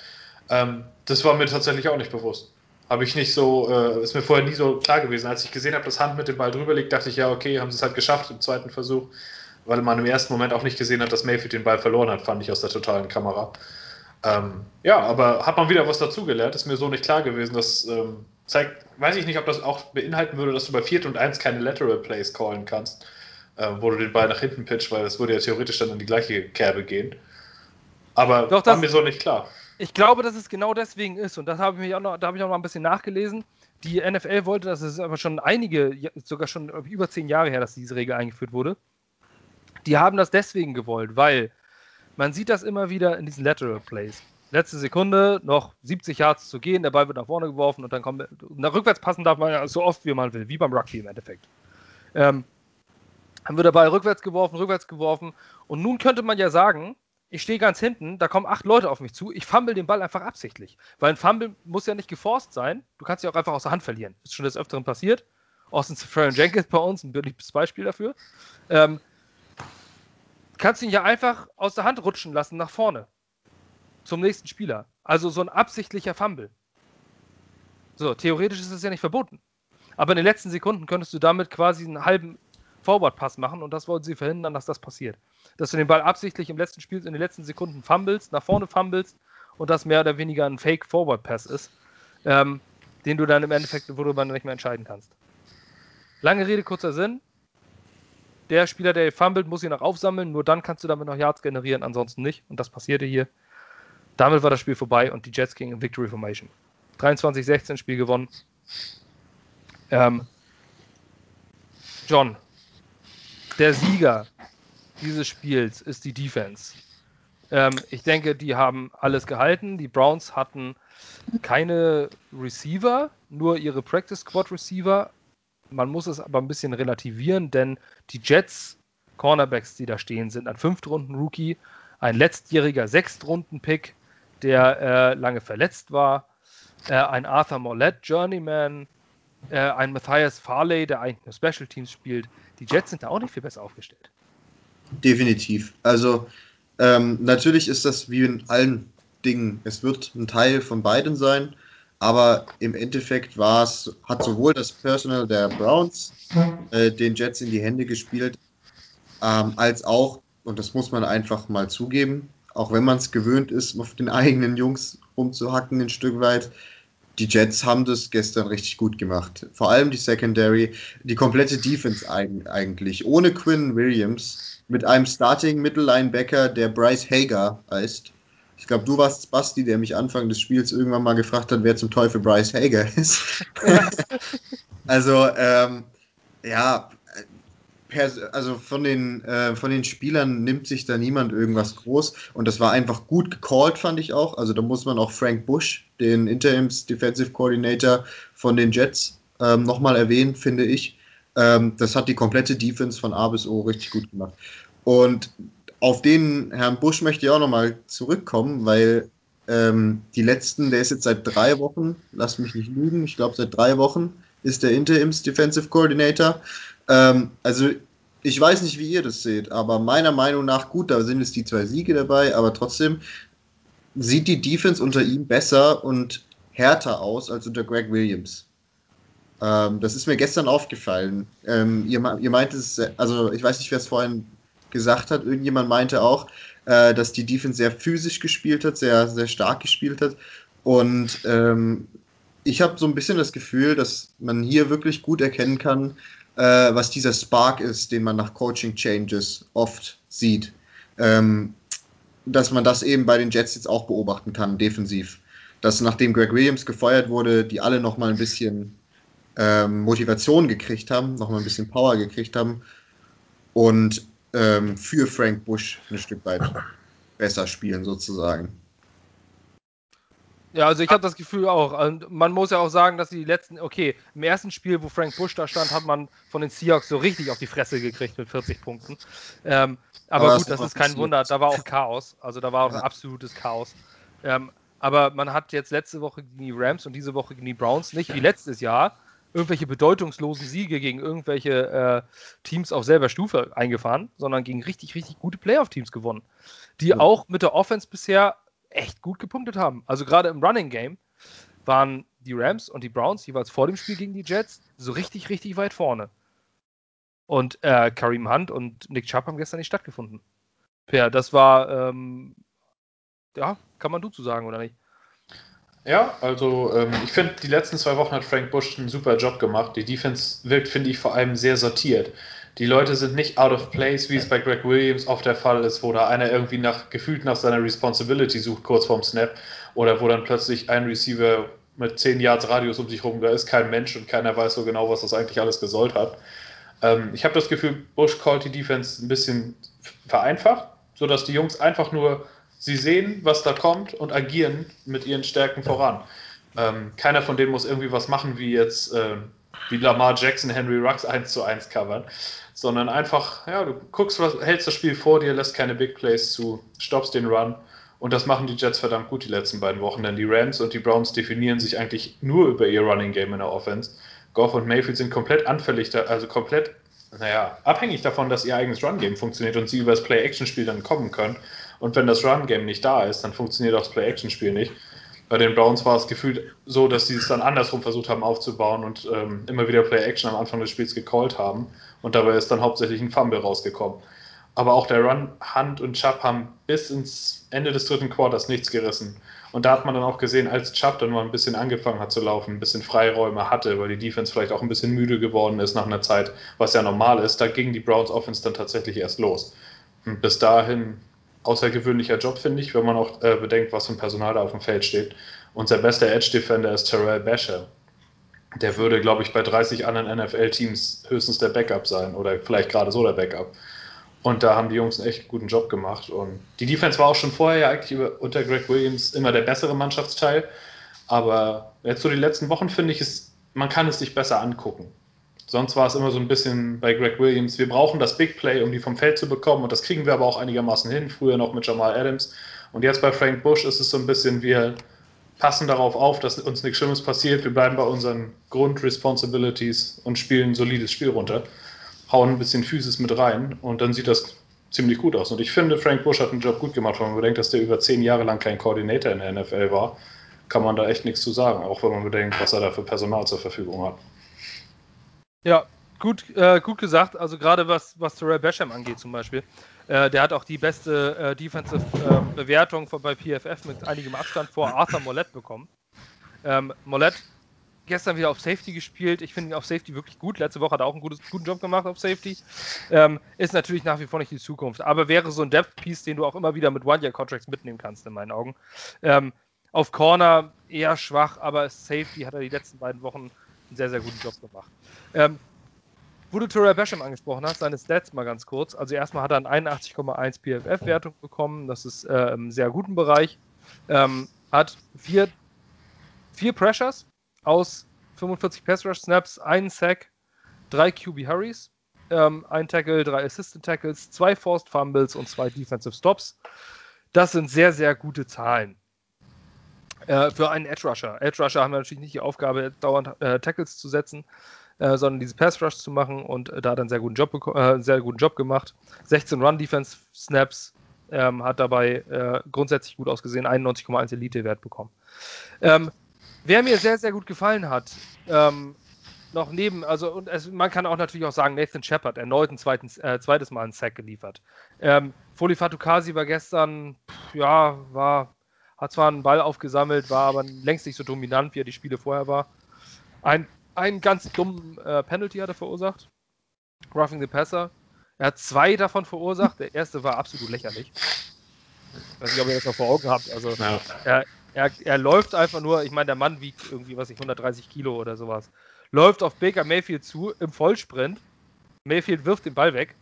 Ähm, das war mir tatsächlich auch nicht bewusst. Habe ich nicht so, äh, ist mir vorher nie so klar gewesen. Als ich gesehen habe, dass Hand mit dem Ball drüber liegt, dachte ich, ja, okay, haben sie es halt geschafft im zweiten Versuch, weil man im ersten Moment auch nicht gesehen hat, dass Mayfield den Ball verloren hat, fand ich aus der totalen Kamera. Ähm, ja, aber hat man wieder was dazugelernt, ist mir so nicht klar gewesen. Das ähm, zeigt, weiß ich nicht, ob das auch beinhalten würde, dass du bei 4 und 1 keine Lateral Plays callen kannst, äh, wo du den Ball nach hinten pitchst, weil das würde ja theoretisch dann in die gleiche Kerbe gehen. Aber Doch, war mir so nicht klar. Ich glaube, dass es genau deswegen ist. Und das habe ich auch noch, da habe ich auch noch ein bisschen nachgelesen. Die NFL wollte, das ist aber schon einige, sogar schon über zehn Jahre her, dass diese Regel eingeführt wurde. Die haben das deswegen gewollt, weil man sieht das immer wieder in diesen Lateral Plays. Letzte Sekunde, noch 70 Yards zu gehen, der Ball wird nach vorne geworfen und dann kommt. Nach rückwärts passen darf man ja so oft wie man will, wie beim Rugby im Endeffekt. Ähm, dann wird der Ball rückwärts geworfen, rückwärts geworfen. Und nun könnte man ja sagen, ich stehe ganz hinten, da kommen acht Leute auf mich zu, ich fumble den Ball einfach absichtlich. Weil ein Fumble muss ja nicht geforst sein, du kannst ja auch einfach aus der Hand verlieren. Ist schon des Öfteren passiert. Austin Ferron Jenkins bei uns, ein beliebtes Beispiel dafür. Ähm, kannst ihn ja einfach aus der Hand rutschen lassen nach vorne. Zum nächsten Spieler. Also so ein absichtlicher Fumble. So, theoretisch ist es ja nicht verboten. Aber in den letzten Sekunden könntest du damit quasi einen halben Forward-Pass machen und das wollten sie verhindern, dass das passiert dass du den Ball absichtlich im letzten Spiel in den letzten Sekunden fummelst, nach vorne fummelst und das mehr oder weniger ein Fake-Forward-Pass ist, ähm, den du dann im Endeffekt, worüber du nicht mehr entscheiden kannst. Lange Rede, kurzer Sinn. Der Spieler, der fummelt, muss ihn noch aufsammeln, nur dann kannst du damit noch Yards generieren, ansonsten nicht. Und das passierte hier. Damit war das Spiel vorbei und die Jets gingen in Victory Formation. 23-16 Spiel gewonnen. Ähm, John, der Sieger dieses Spiels ist die Defense. Ähm, ich denke, die haben alles gehalten. Die Browns hatten keine Receiver, nur ihre Practice Squad Receiver. Man muss es aber ein bisschen relativieren, denn die Jets Cornerbacks, die da stehen, sind ein Fünftrunden-Rookie, ein letztjähriger Sechstrunden-Pick, der äh, lange verletzt war, äh, ein Arthur Mollett Journeyman, äh, ein Matthias Farley, der eigentlich nur Special Teams spielt. Die Jets sind da auch nicht viel besser aufgestellt. Definitiv. Also ähm, natürlich ist das wie in allen Dingen. Es wird ein Teil von beiden sein, aber im Endeffekt war es, hat sowohl das Personal der Browns äh, den Jets in die Hände gespielt, ähm, als auch, und das muss man einfach mal zugeben, auch wenn man es gewöhnt ist, auf den eigenen Jungs rumzuhacken ein Stück weit, die Jets haben das gestern richtig gut gemacht. Vor allem die Secondary, die komplette Defense eigentlich. Ohne Quinn Williams, mit einem Starting Mittellinebacker, der Bryce Hager heißt. Ich glaube, du warst Basti, der mich Anfang des Spiels irgendwann mal gefragt hat, wer zum Teufel Bryce Hager ist. also, ähm, ja, also von den, äh, von den Spielern nimmt sich da niemand irgendwas groß. Und das war einfach gut gecallt, fand ich auch. Also da muss man auch Frank Bush, den Interims Defensive Coordinator von den Jets, ähm, nochmal erwähnen, finde ich. Ähm, das hat die komplette Defense von A bis O richtig gut gemacht. Und auf den Herrn Bush möchte ich auch nochmal zurückkommen, weil ähm, die letzten, der ist jetzt seit drei Wochen, lass mich nicht lügen, ich glaube seit drei Wochen ist der Interims Defensive Coordinator. Ähm, also ich weiß nicht, wie ihr das seht, aber meiner Meinung nach, gut, da sind jetzt die zwei Siege dabei, aber trotzdem sieht die Defense unter ihm besser und härter aus als unter Greg Williams. Ähm, das ist mir gestern aufgefallen. Ähm, ihr, ihr meint es, also ich weiß nicht, wer es vorhin gesagt hat, irgendjemand meinte auch, äh, dass die Defense sehr physisch gespielt hat, sehr, sehr stark gespielt hat. Und ähm, ich habe so ein bisschen das Gefühl, dass man hier wirklich gut erkennen kann, äh, was dieser Spark ist, den man nach Coaching Changes oft sieht. Ähm, dass man das eben bei den Jets jetzt auch beobachten kann, defensiv. Dass nachdem Greg Williams gefeuert wurde, die alle nochmal ein bisschen ähm, Motivation gekriegt haben, nochmal ein bisschen Power gekriegt haben und ähm, für Frank Bush ein Stück weit besser spielen, sozusagen. Ja, also ich habe das Gefühl auch. Und man muss ja auch sagen, dass die letzten, okay, im ersten Spiel, wo Frank Bush da stand, hat man von den Seahawks so richtig auf die Fresse gekriegt mit 40 Punkten. Ähm, aber, aber gut, das ist kein passiert. Wunder. Da war auch Chaos. Also da war auch ja. absolutes Chaos. Ähm, aber man hat jetzt letzte Woche gegen die Rams und diese Woche gegen die Browns nicht wie letztes Jahr irgendwelche bedeutungslosen Siege gegen irgendwelche äh, Teams auf selber Stufe eingefahren, sondern gegen richtig, richtig gute Playoff-Teams gewonnen, die ja. auch mit der Offense bisher echt gut gepunktet haben. Also gerade im Running Game waren die Rams und die Browns jeweils vor dem Spiel gegen die Jets so richtig, richtig weit vorne. Und äh, Kareem Hunt und Nick Chubb haben gestern nicht stattgefunden. Per, das war, ähm, ja, kann man du zu sagen, oder nicht? Ja, also ähm, ich finde, die letzten zwei Wochen hat Frank Bush einen super Job gemacht. Die Defense wirkt, finde ich, vor allem sehr sortiert. Die Leute sind nicht out of place, wie es bei Greg Williams oft der Fall ist, wo da einer irgendwie nach, gefühlt nach seiner Responsibility sucht, kurz vorm Snap, oder wo dann plötzlich ein Receiver mit 10 Yards Radius um sich rum, da ist kein Mensch und keiner weiß so genau, was das eigentlich alles gesollt hat. Ähm, ich habe das Gefühl, Bush callt die Defense ein bisschen vereinfacht, sodass die Jungs einfach nur Sie sehen, was da kommt und agieren mit ihren Stärken voran. Ähm, keiner von denen muss irgendwie was machen, wie jetzt äh, wie Lamar Jackson Henry Rux 1 zu 1 covern, sondern einfach, ja, du guckst, was, hältst das Spiel vor dir, lässt keine Big Plays zu, stoppst den Run und das machen die Jets verdammt gut die letzten beiden Wochen, denn die Rams und die Browns definieren sich eigentlich nur über ihr Running Game in der Offense. Goff und Mayfield sind komplett anfällig, also komplett, naja, abhängig davon, dass ihr eigenes Run-Game funktioniert und sie über das Play-Action-Spiel dann kommen können. Und wenn das Run-Game nicht da ist, dann funktioniert auch das Play-Action-Spiel nicht. Bei den Browns war es gefühlt so, dass sie es dann andersrum versucht haben aufzubauen und ähm, immer wieder Play-Action am Anfang des Spiels gecallt haben. Und dabei ist dann hauptsächlich ein Fumble rausgekommen. Aber auch der Run, Hunt und Chubb haben bis ins Ende des dritten Quarters nichts gerissen. Und da hat man dann auch gesehen, als Chubb dann mal ein bisschen angefangen hat zu laufen, ein bisschen Freiräume hatte, weil die Defense vielleicht auch ein bisschen müde geworden ist nach einer Zeit, was ja normal ist, da ging die Browns Offense dann tatsächlich erst los. Und bis dahin außergewöhnlicher Job, finde ich, wenn man auch äh, bedenkt, was für ein Personal da auf dem Feld steht. Unser bester Edge-Defender ist Terrell Basher. Der würde, glaube ich, bei 30 anderen NFL-Teams höchstens der Backup sein oder vielleicht gerade so der Backup. Und da haben die Jungs einen echt guten Job gemacht. Und die Defense war auch schon vorher ja eigentlich unter Greg Williams immer der bessere Mannschaftsteil. Aber jetzt so die letzten Wochen finde ich, ist, man kann es sich besser angucken. Sonst war es immer so ein bisschen bei Greg Williams, wir brauchen das Big Play, um die vom Feld zu bekommen und das kriegen wir aber auch einigermaßen hin, früher noch mit Jamal Adams. Und jetzt bei Frank Bush ist es so ein bisschen, wir passen darauf auf, dass uns nichts Schlimmes passiert, wir bleiben bei unseren Grund-Responsibilities und spielen ein solides Spiel runter, hauen ein bisschen Physis mit rein und dann sieht das ziemlich gut aus. Und ich finde, Frank Bush hat einen Job gut gemacht, wenn man bedenkt, dass der über zehn Jahre lang kein Koordinator in der NFL war, kann man da echt nichts zu sagen, auch wenn man bedenkt, was er da für Personal zur Verfügung hat. Ja, gut, äh, gut gesagt. Also gerade was, was Terrell Basham angeht zum Beispiel. Äh, der hat auch die beste äh, Defensive-Bewertung ähm, bei PFF mit einigem Abstand vor Arthur Mollett bekommen. Ähm, Mollett gestern wieder auf Safety gespielt. Ich finde ihn auf Safety wirklich gut. Letzte Woche hat er auch einen gutes, guten Job gemacht auf Safety. Ähm, ist natürlich nach wie vor nicht die Zukunft, aber wäre so ein Depth-Piece, den du auch immer wieder mit One-Year-Contracts mitnehmen kannst, in meinen Augen. Ähm, auf Corner eher schwach, aber Safety hat er die letzten beiden Wochen einen sehr, sehr guten Job gemacht. Ähm, wo du Terrell Basham angesprochen hast, seine Stats mal ganz kurz. Also erstmal hat er eine 81,1 PFF-Wertung bekommen. Das ist äh, im sehr guten Bereich. Ähm, hat vier, vier Pressures aus 45 Pass-Rush-Snaps, einen Sack, drei QB Hurries, ähm, ein Tackle, drei Assistant Tackles, zwei Forced Fumbles und zwei Defensive Stops. Das sind sehr, sehr gute Zahlen. Äh, für einen Edge Rusher. Edge Rusher haben wir natürlich nicht die Aufgabe, dauernd äh, Tackles zu setzen, äh, sondern diese Pass Rush zu machen und da hat er einen sehr guten Job, äh, sehr guten Job gemacht. 16 Run Defense Snaps, ähm, hat dabei äh, grundsätzlich gut ausgesehen, 91,1 Elite-Wert bekommen. Ähm, wer mir sehr, sehr gut gefallen hat, ähm, noch neben, also und es, man kann auch natürlich auch sagen, Nathan Shepard erneut ein zweiten, äh, zweites Mal einen Sack geliefert. Ähm, Foli Fatukasi war gestern, pff, ja, war, hat zwar einen Ball aufgesammelt, war aber längst nicht so dominant, wie er die Spiele vorher war. Ein, einen ganz dummen äh, Penalty hat er verursacht. Roughing the Passer. Er hat zwei davon verursacht. Der erste war absolut lächerlich. Ich weiß nicht, ob ihr das noch vor Augen habt. Also, ja. er, er, er läuft einfach nur, ich meine, der Mann wiegt irgendwie, was ich, 130 Kilo oder sowas läuft auf Baker Mayfield zu im Vollsprint. Mayfield wirft den Ball weg.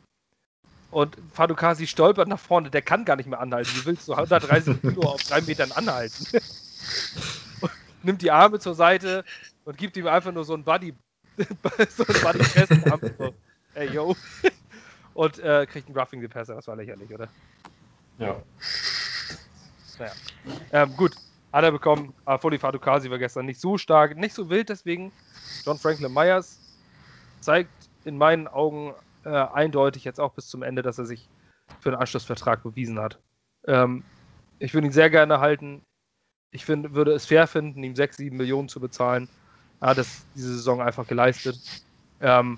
Und Fadukasi stolpert nach vorne. Der kann gar nicht mehr anhalten. Wie willst du 130 Kilo auf drei Metern anhalten? nimmt die Arme zur Seite und gibt ihm einfach nur so ein Buddy, so ein Buddy. So, ey, yo. Und äh, kriegt einen Roughing the Passer. Das war lächerlich, oder? Ja. Naja. Ähm, gut. Hat er bekommen. Aber Foli Fadukasi war gestern nicht so stark, nicht so wild, deswegen John Franklin Myers zeigt in meinen Augen äh, eindeutig jetzt auch bis zum Ende, dass er sich für einen Anschlussvertrag bewiesen hat. Ähm, ich würde ihn sehr gerne halten. Ich find, würde es fair finden, ihm 6, 7 Millionen zu bezahlen. Hat es diese Saison einfach geleistet. Ähm,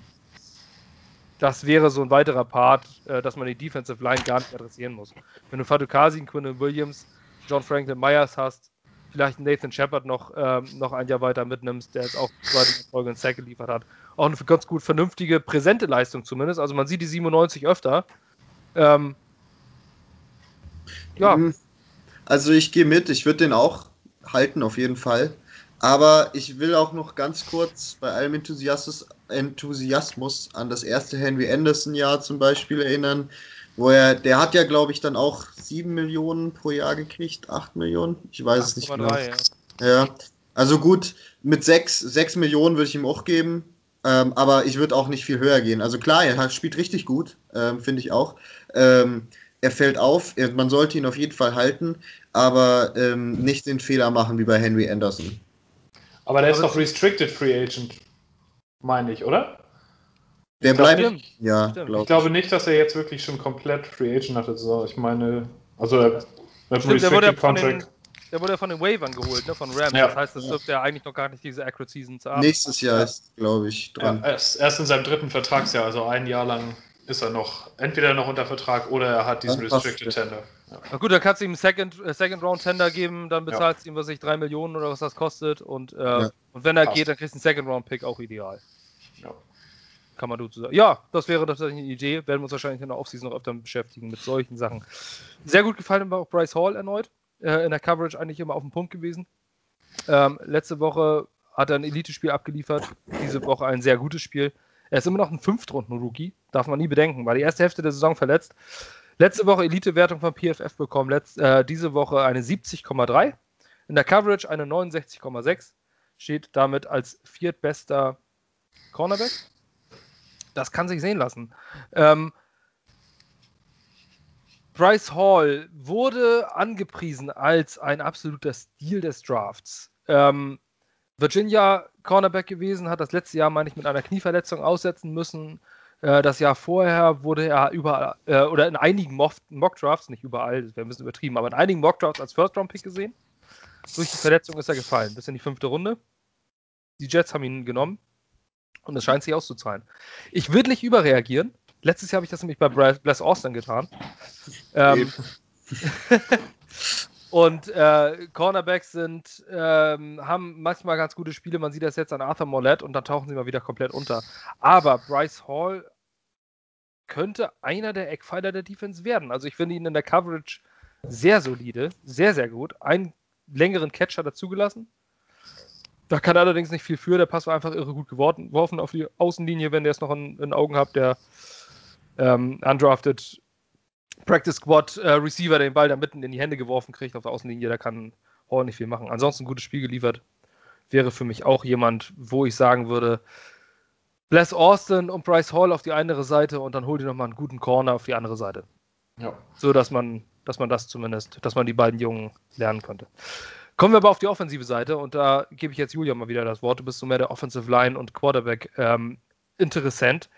das wäre so ein weiterer Part, äh, dass man die Defensive Line gar nicht adressieren muss. Wenn du Fatukasi, Quinn Williams, John Franklin Myers hast, vielleicht Nathan Shepard noch, ähm, noch ein Jahr weiter mitnimmst, der jetzt auch zwei Folge einen Sack geliefert hat. Auch eine ganz gut vernünftige, präsente Leistung zumindest. Also man sieht die 97 öfter. Ähm, ja. Also ich gehe mit, ich würde den auch halten auf jeden Fall. Aber ich will auch noch ganz kurz bei allem Enthusiasmus, an das erste Henry Anderson-Jahr zum Beispiel erinnern, wo er, der hat ja, glaube ich, dann auch 7 Millionen pro Jahr gekriegt, 8 Millionen, ich weiß 8, es nicht 3, genau. Ja. ja. also gut, mit 6, 6 Millionen würde ich ihm auch geben, ähm, aber ich würde auch nicht viel höher gehen. Also klar, er spielt richtig gut, ähm, finde ich auch. Ähm, er fällt auf, man sollte ihn auf jeden Fall halten, aber ähm, nicht den Fehler machen wie bei Henry Anderson. Aber der ist doch Restricted Free Agent, meine ich, oder? Der bleibt. Nicht, ja, glaub ich. ich glaube nicht, dass er jetzt wirklich schon komplett Free Agent hatte. So, ich meine, also er hat Stimmt, der wurde, von den, der wurde von den Wavern geholt, ne, von Rams. Ja. Das heißt, das dürfte ja eigentlich noch gar nicht diese Accurate Season haben. Nächstes Jahr ja. ist, glaube ich, dran. Ja, erst, erst in seinem dritten Vertragsjahr, also ein Jahr lang ist er noch entweder noch unter Vertrag oder er hat diesen Restricted Tender. Ja. Na gut, dann kannst du ihm einen Second, äh, Second Round Tender geben, dann bezahlst du ja. ihm, was ich, drei Millionen oder was das kostet und, äh, ja. und wenn er Passt. geht, dann kriegst du einen Second Round Pick, auch ideal. Ja. Kann man dazu sagen. Ja, das wäre tatsächlich eine Idee. Werden wir uns wahrscheinlich in der Offseason noch öfter beschäftigen mit solchen Sachen. Sehr gut gefallen war auch Bryce Hall erneut. Äh, in der Coverage eigentlich immer auf dem Punkt gewesen. Ähm, letzte Woche hat er ein Elite-Spiel abgeliefert. Diese Woche ein sehr gutes Spiel. Er ist immer noch ein Fünftrunden-Rookie. Darf man nie bedenken. War die erste Hälfte der Saison verletzt. Letzte Woche Elite-Wertung von PFF bekommen. Letz, äh, diese Woche eine 70,3. In der Coverage eine 69,6. Steht damit als viertbester Cornerback das kann sich sehen lassen. Ähm, Bryce Hall wurde angepriesen als ein absoluter Stil des Drafts. Ähm, Virginia Cornerback gewesen, hat das letzte Jahr, meine ich, mit einer Knieverletzung aussetzen müssen. Äh, das Jahr vorher wurde er überall, äh, oder in einigen Mock-Drafts, nicht überall, das wäre ein bisschen übertrieben, aber in einigen Mock-Drafts als First-Round-Pick gesehen. Durch die Verletzung ist er gefallen, bis in die fünfte Runde. Die Jets haben ihn genommen. Und es scheint sich auszuzahlen. Ich würde nicht überreagieren. Letztes Jahr habe ich das nämlich bei Bless Austin getan. Ähm, und äh, Cornerbacks sind, ähm, haben manchmal ganz gute Spiele. Man sieht das jetzt an Arthur Mollett und dann tauchen sie mal wieder komplett unter. Aber Bryce Hall könnte einer der Eckpfeiler der Defense werden. Also ich finde ihn in der Coverage sehr solide, sehr, sehr gut. Einen längeren Catch hat er zugelassen. Da kann er allerdings nicht viel für. Der Pass war einfach irre gut geworfen auf die Außenlinie, wenn ihr es noch in, in Augen habt. Der ähm, undrafted Practice Squad äh, Receiver, der den Ball da mitten in die Hände geworfen kriegt auf der Außenlinie, der kann Hall nicht viel machen. Ansonsten ein gutes Spiel geliefert. Wäre für mich auch jemand, wo ich sagen würde, Bless Austin und Bryce Hall auf die eine Seite und dann hol die nochmal einen guten Corner auf die andere Seite. Ja. So dass man, dass man das zumindest, dass man die beiden Jungen lernen könnte. Kommen wir aber auf die offensive Seite und da gebe ich jetzt Julia mal wieder das Wort. Du bist so mehr der Offensive Line und Quarterback. Ähm, interessant.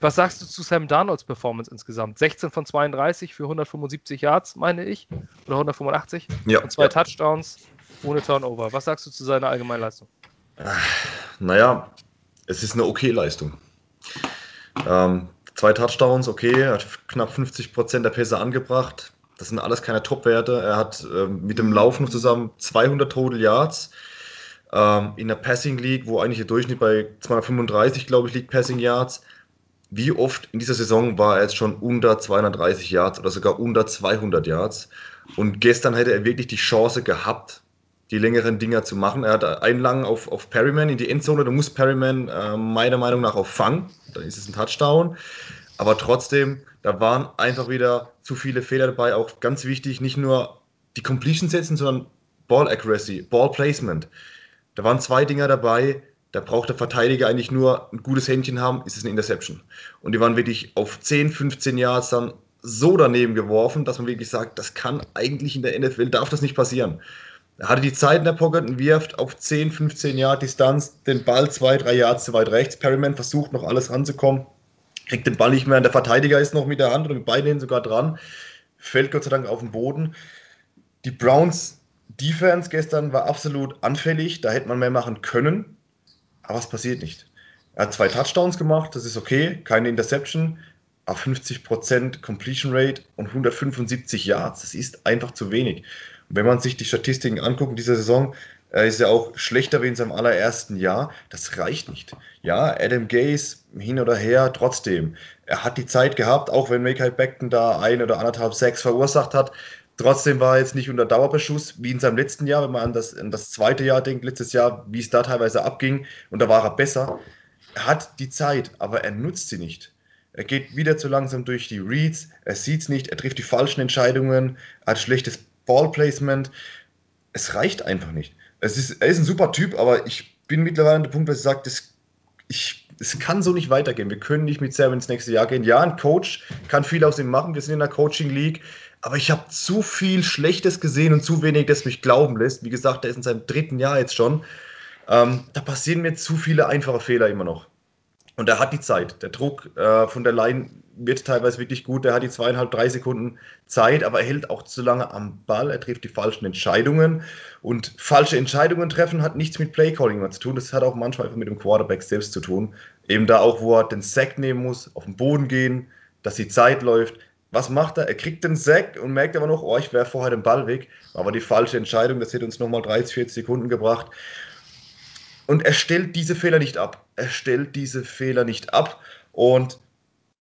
Was sagst du zu Sam Darnolds Performance insgesamt? 16 von 32 für 175 Yards, meine ich. Oder 185. Ja. Und zwei ja. Touchdowns ohne Turnover. Was sagst du zu seiner Allgemeinleistung? Naja, es ist eine okay Leistung. Ähm, zwei Touchdowns, okay, er hat knapp 50 Prozent der Pässe angebracht. Das sind alles keine Top-Werte. Er hat ähm, mit dem Lauf noch zusammen 200 Total Yards. Ähm, in der Passing League, wo eigentlich der Durchschnitt bei 235, glaube ich, liegt, Passing Yards wie oft in dieser Saison war er jetzt schon unter 230 Yards oder sogar unter 200 Yards. Und gestern hätte er wirklich die Chance gehabt, die längeren Dinger zu machen. Er hat einen lang auf, auf Perryman in die Endzone. Da muss Perryman äh, meiner Meinung nach auch fangen. Dann ist es ein Touchdown. Aber trotzdem, da waren einfach wieder zu viele Fehler dabei. Auch ganz wichtig, nicht nur die Completion setzen, sondern Ball Accuracy, Ball Placement. Da waren zwei Dinger dabei, da braucht der Verteidiger eigentlich nur ein gutes Händchen haben, ist es eine Interception. Und die waren wirklich auf 10, 15 Yards dann so daneben geworfen, dass man wirklich sagt, das kann eigentlich in der NFL, darf das nicht passieren. Er hatte die Zeit in der Pocket und wirft auf 10, 15 Yard Distanz den Ball zwei, drei Yards zu weit rechts. Perryman versucht noch alles ranzukommen, kriegt den Ball nicht mehr, der Verteidiger ist noch mit der Hand oder mit beiden Händen sogar dran, fällt Gott sei Dank auf den Boden. Die Browns Defense gestern war absolut anfällig, da hätte man mehr machen können aber es passiert nicht. Er hat zwei Touchdowns gemacht, das ist okay, keine Interception, aber 50% Completion Rate und 175 Yards, das ist einfach zu wenig. Und wenn man sich die Statistiken anguckt in dieser Saison, er ist ja auch schlechter wie in seinem allerersten Jahr. Das reicht nicht. Ja, Adam Gaze hin oder her, trotzdem. Er hat die Zeit gehabt, auch wenn Michael Beckton da ein oder anderthalb Sacks verursacht hat. Trotzdem war er jetzt nicht unter Dauerbeschuss wie in seinem letzten Jahr, wenn man an das, an das zweite Jahr denkt, letztes Jahr, wie es da teilweise abging. Und da war er besser. Er hat die Zeit, aber er nutzt sie nicht. Er geht wieder zu langsam durch die Reads, er sieht es nicht, er trifft die falschen Entscheidungen, hat schlechtes Ballplacement. Es reicht einfach nicht. Es ist, er ist ein super Typ, aber ich bin mittlerweile an dem Punkt, wo ich sage, es kann so nicht weitergehen. Wir können nicht mit Sam ins nächste Jahr gehen. Ja, ein Coach kann viel aus ihm machen. Wir sind in der Coaching League. Aber ich habe zu viel Schlechtes gesehen und zu wenig, das mich glauben lässt. Wie gesagt, der ist in seinem dritten Jahr jetzt schon. Ähm, da passieren mir zu viele einfache Fehler immer noch. Und er hat die Zeit. Der Druck äh, von der Line wird teilweise wirklich gut. Er hat die zweieinhalb, drei Sekunden Zeit, aber er hält auch zu lange am Ball. Er trifft die falschen Entscheidungen. Und falsche Entscheidungen treffen hat nichts mit Playcalling zu tun. Das hat auch manchmal einfach mit dem Quarterback selbst zu tun. Eben da auch, wo er den Sack nehmen muss, auf den Boden gehen, dass die Zeit läuft was macht er? Er kriegt den Sack und merkt aber noch, oh, ich werfe vorher den Ball weg. Aber die falsche Entscheidung, das hätte uns nochmal 30, 40 Sekunden gebracht. Und er stellt diese Fehler nicht ab. Er stellt diese Fehler nicht ab. Und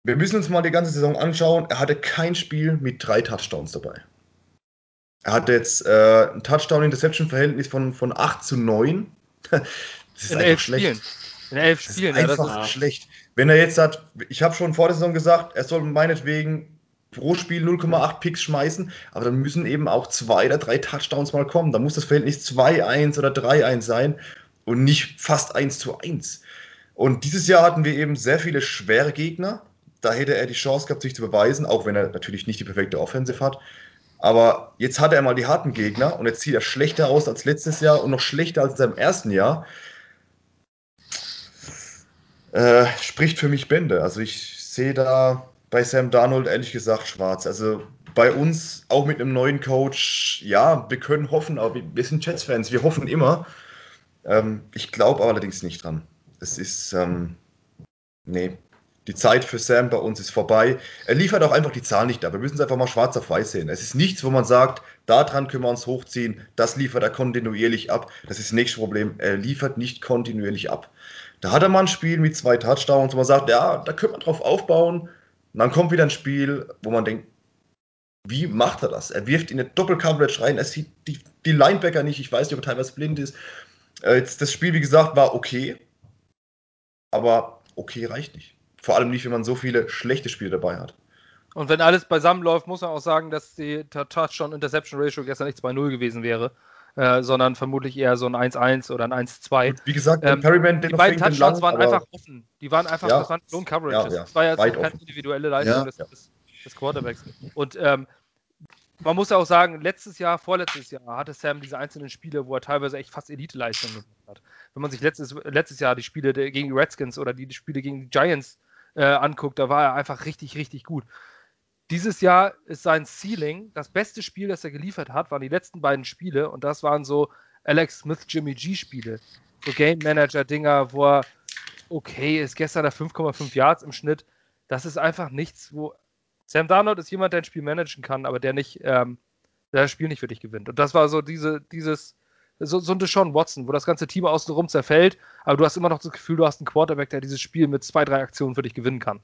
wir müssen uns mal die ganze Saison anschauen. Er hatte kein Spiel mit drei Touchdowns dabei. Er hatte jetzt äh, ein Touchdown-Interception-Verhältnis von, von 8 zu 9. das ist In elf schlecht. Spielen. In elf Spielen, das ist einfach ja, schlecht. Wenn er jetzt hat, ich habe schon vor der Saison gesagt, er soll meinetwegen pro Spiel 0,8 Picks schmeißen, aber dann müssen eben auch zwei oder drei Touchdowns mal kommen. Da muss das Verhältnis 2-1 oder 3-1 sein und nicht fast 1 zu 1. Und dieses Jahr hatten wir eben sehr viele schwere Gegner. Da hätte er die Chance gehabt, sich zu beweisen, auch wenn er natürlich nicht die perfekte Offensive hat. Aber jetzt hat er mal die harten Gegner und jetzt sieht er schlechter aus als letztes Jahr und noch schlechter als in seinem ersten Jahr. Äh, spricht für mich Bände. Also ich sehe da bei Sam Darnold ehrlich gesagt schwarz. Also bei uns auch mit einem neuen Coach, ja, wir können hoffen, aber wir sind Jets-Fans, wir hoffen immer. Ähm, ich glaube allerdings nicht dran. Es ist, ähm, nee, die Zeit für Sam bei uns ist vorbei. Er liefert auch einfach die Zahlen nicht ab. Wir müssen es einfach mal schwarz auf weiß sehen. Es ist nichts, wo man sagt, daran können wir uns hochziehen, das liefert er kontinuierlich ab. Das ist das nächste Problem. Er liefert nicht kontinuierlich ab. Da hat er mal ein Spiel mit zwei Touchdowns, wo man sagt, ja, da können wir drauf aufbauen. Und dann kommt wieder ein Spiel, wo man denkt, wie macht er das? Er wirft in eine Doppel-Coverage rein, er sieht die, die Linebacker nicht, ich weiß nicht, ob er teilweise blind ist. Äh, jetzt, das Spiel, wie gesagt, war okay. Aber okay reicht nicht. Vor allem nicht, wenn man so viele schlechte Spiele dabei hat. Und wenn alles beisammen läuft, muss man auch sagen, dass die Touchdown-Interception-Ratio gestern nicht 2-0 gewesen wäre, äh, sondern vermutlich eher so ein 1-1 oder ein 1-2. Wie gesagt, ähm, Perryman, die beiden Touchdowns waren einfach offen. Die waren einfach, ja, das waren Lone Coverages. Ja, ja, das war ja keine offen. individuelle Leistung des, des, des, Quarterbacks. Und ähm, man muss ja auch sagen, letztes Jahr, vorletztes Jahr hatte Sam diese einzelnen Spiele, wo er teilweise echt fast Elite-Leistungen gemacht hat. Wenn man sich letztes, letztes Jahr die Spiele gegen die Redskins oder die, die Spiele gegen die Giants äh, anguckt, da war er einfach richtig, richtig gut. Dieses Jahr ist sein Ceiling, das beste Spiel, das er geliefert hat, waren die letzten beiden Spiele und das waren so Alex Smith, Jimmy G Spiele. So Game Manager Dinger, wo er okay ist, gestern der 5,5 Yards im Schnitt. Das ist einfach nichts, wo Sam Darnold ist jemand, der ein Spiel managen kann, aber der nicht, ähm, der das Spiel nicht für dich gewinnt. Und das war so diese, dieses, so, so ein Deshaun Watson, wo das ganze Team außenrum zerfällt, aber du hast immer noch das Gefühl, du hast einen Quarterback, der dieses Spiel mit zwei, drei Aktionen für dich gewinnen kann.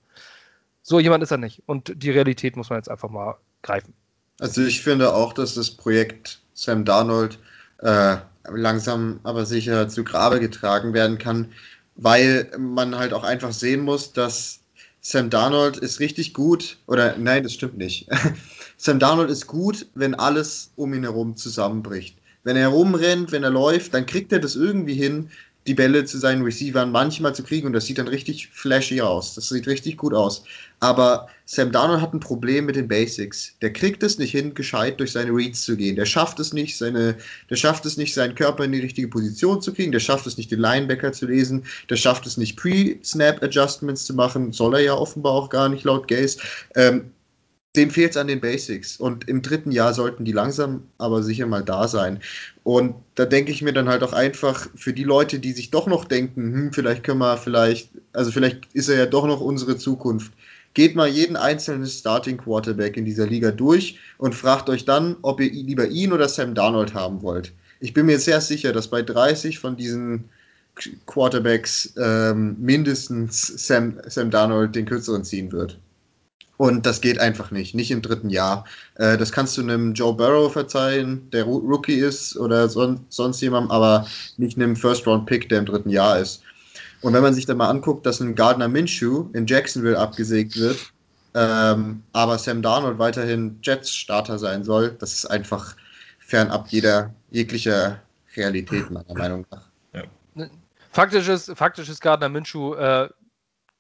So jemand ist er nicht. Und die Realität muss man jetzt einfach mal greifen. Also ich finde auch, dass das Projekt Sam Darnold äh, langsam aber sicher zu Grabe getragen werden kann, weil man halt auch einfach sehen muss, dass Sam Darnold ist richtig gut, oder nein, das stimmt nicht. Sam Darnold ist gut, wenn alles um ihn herum zusammenbricht. Wenn er rumrennt, wenn er läuft, dann kriegt er das irgendwie hin, die Bälle zu seinen Receivern manchmal zu kriegen und das sieht dann richtig flashy aus. Das sieht richtig gut aus. Aber Sam Darnold hat ein Problem mit den Basics. Der kriegt es nicht hin, gescheit durch seine Reads zu gehen. Der schafft es nicht, seine, der schafft es nicht, seinen Körper in die richtige Position zu kriegen. Der schafft es nicht, den Linebacker zu lesen. Der schafft es nicht, Pre-Snap-Adjustments zu machen. Soll er ja offenbar auch gar nicht, laut Gaze. Ähm, dem fehlt es an den Basics. Und im dritten Jahr sollten die langsam aber sicher mal da sein. Und da denke ich mir dann halt auch einfach für die Leute, die sich doch noch denken, hm, vielleicht können wir vielleicht, also vielleicht ist er ja doch noch unsere Zukunft. Geht mal jeden einzelnen Starting Quarterback in dieser Liga durch und fragt euch dann, ob ihr lieber ihn oder Sam Darnold haben wollt. Ich bin mir sehr sicher, dass bei 30 von diesen Quarterbacks ähm, mindestens Sam, Sam Darnold den kürzeren ziehen wird. Und das geht einfach nicht, nicht im dritten Jahr. Äh, das kannst du einem Joe Burrow verzeihen, der Rookie ist oder son sonst jemandem, aber nicht einem First-Round-Pick, der im dritten Jahr ist. Und wenn man sich dann mal anguckt, dass ein Gardner Minshew in Jacksonville abgesägt wird, ähm, aber Sam Darnold weiterhin Jets-Starter sein soll, das ist einfach fernab jeder jeglicher Realität, meiner Meinung nach. Ja. Faktisch, ist, faktisch ist Gardner Minshew äh,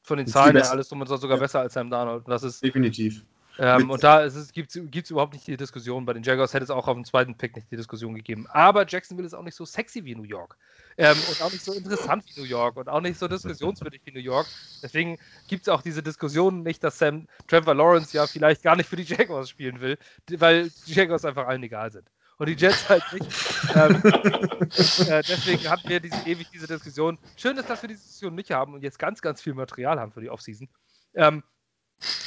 von den Zahlen her alles drum und sogar ja. besser als Sam Darnold. Das ist, Definitiv. Ähm, und da gibt es überhaupt nicht die Diskussion. Bei den Jaguars hätte es auch auf dem zweiten Pick nicht die Diskussion gegeben. Aber Jacksonville ist auch nicht so sexy wie New York. Ähm, und auch nicht so interessant wie New York und auch nicht so diskussionswürdig wie New York. Deswegen gibt es auch diese Diskussion nicht, dass Sam Trevor Lawrence ja vielleicht gar nicht für die Jaguars spielen will, weil die Jaguars einfach allen egal sind. Und die Jets halt nicht. ähm, äh, deswegen hatten wir diese, ewig diese Diskussion. Schön ist, dass wir diese Diskussion nicht haben und jetzt ganz, ganz viel Material haben für die Offseason. Ähm,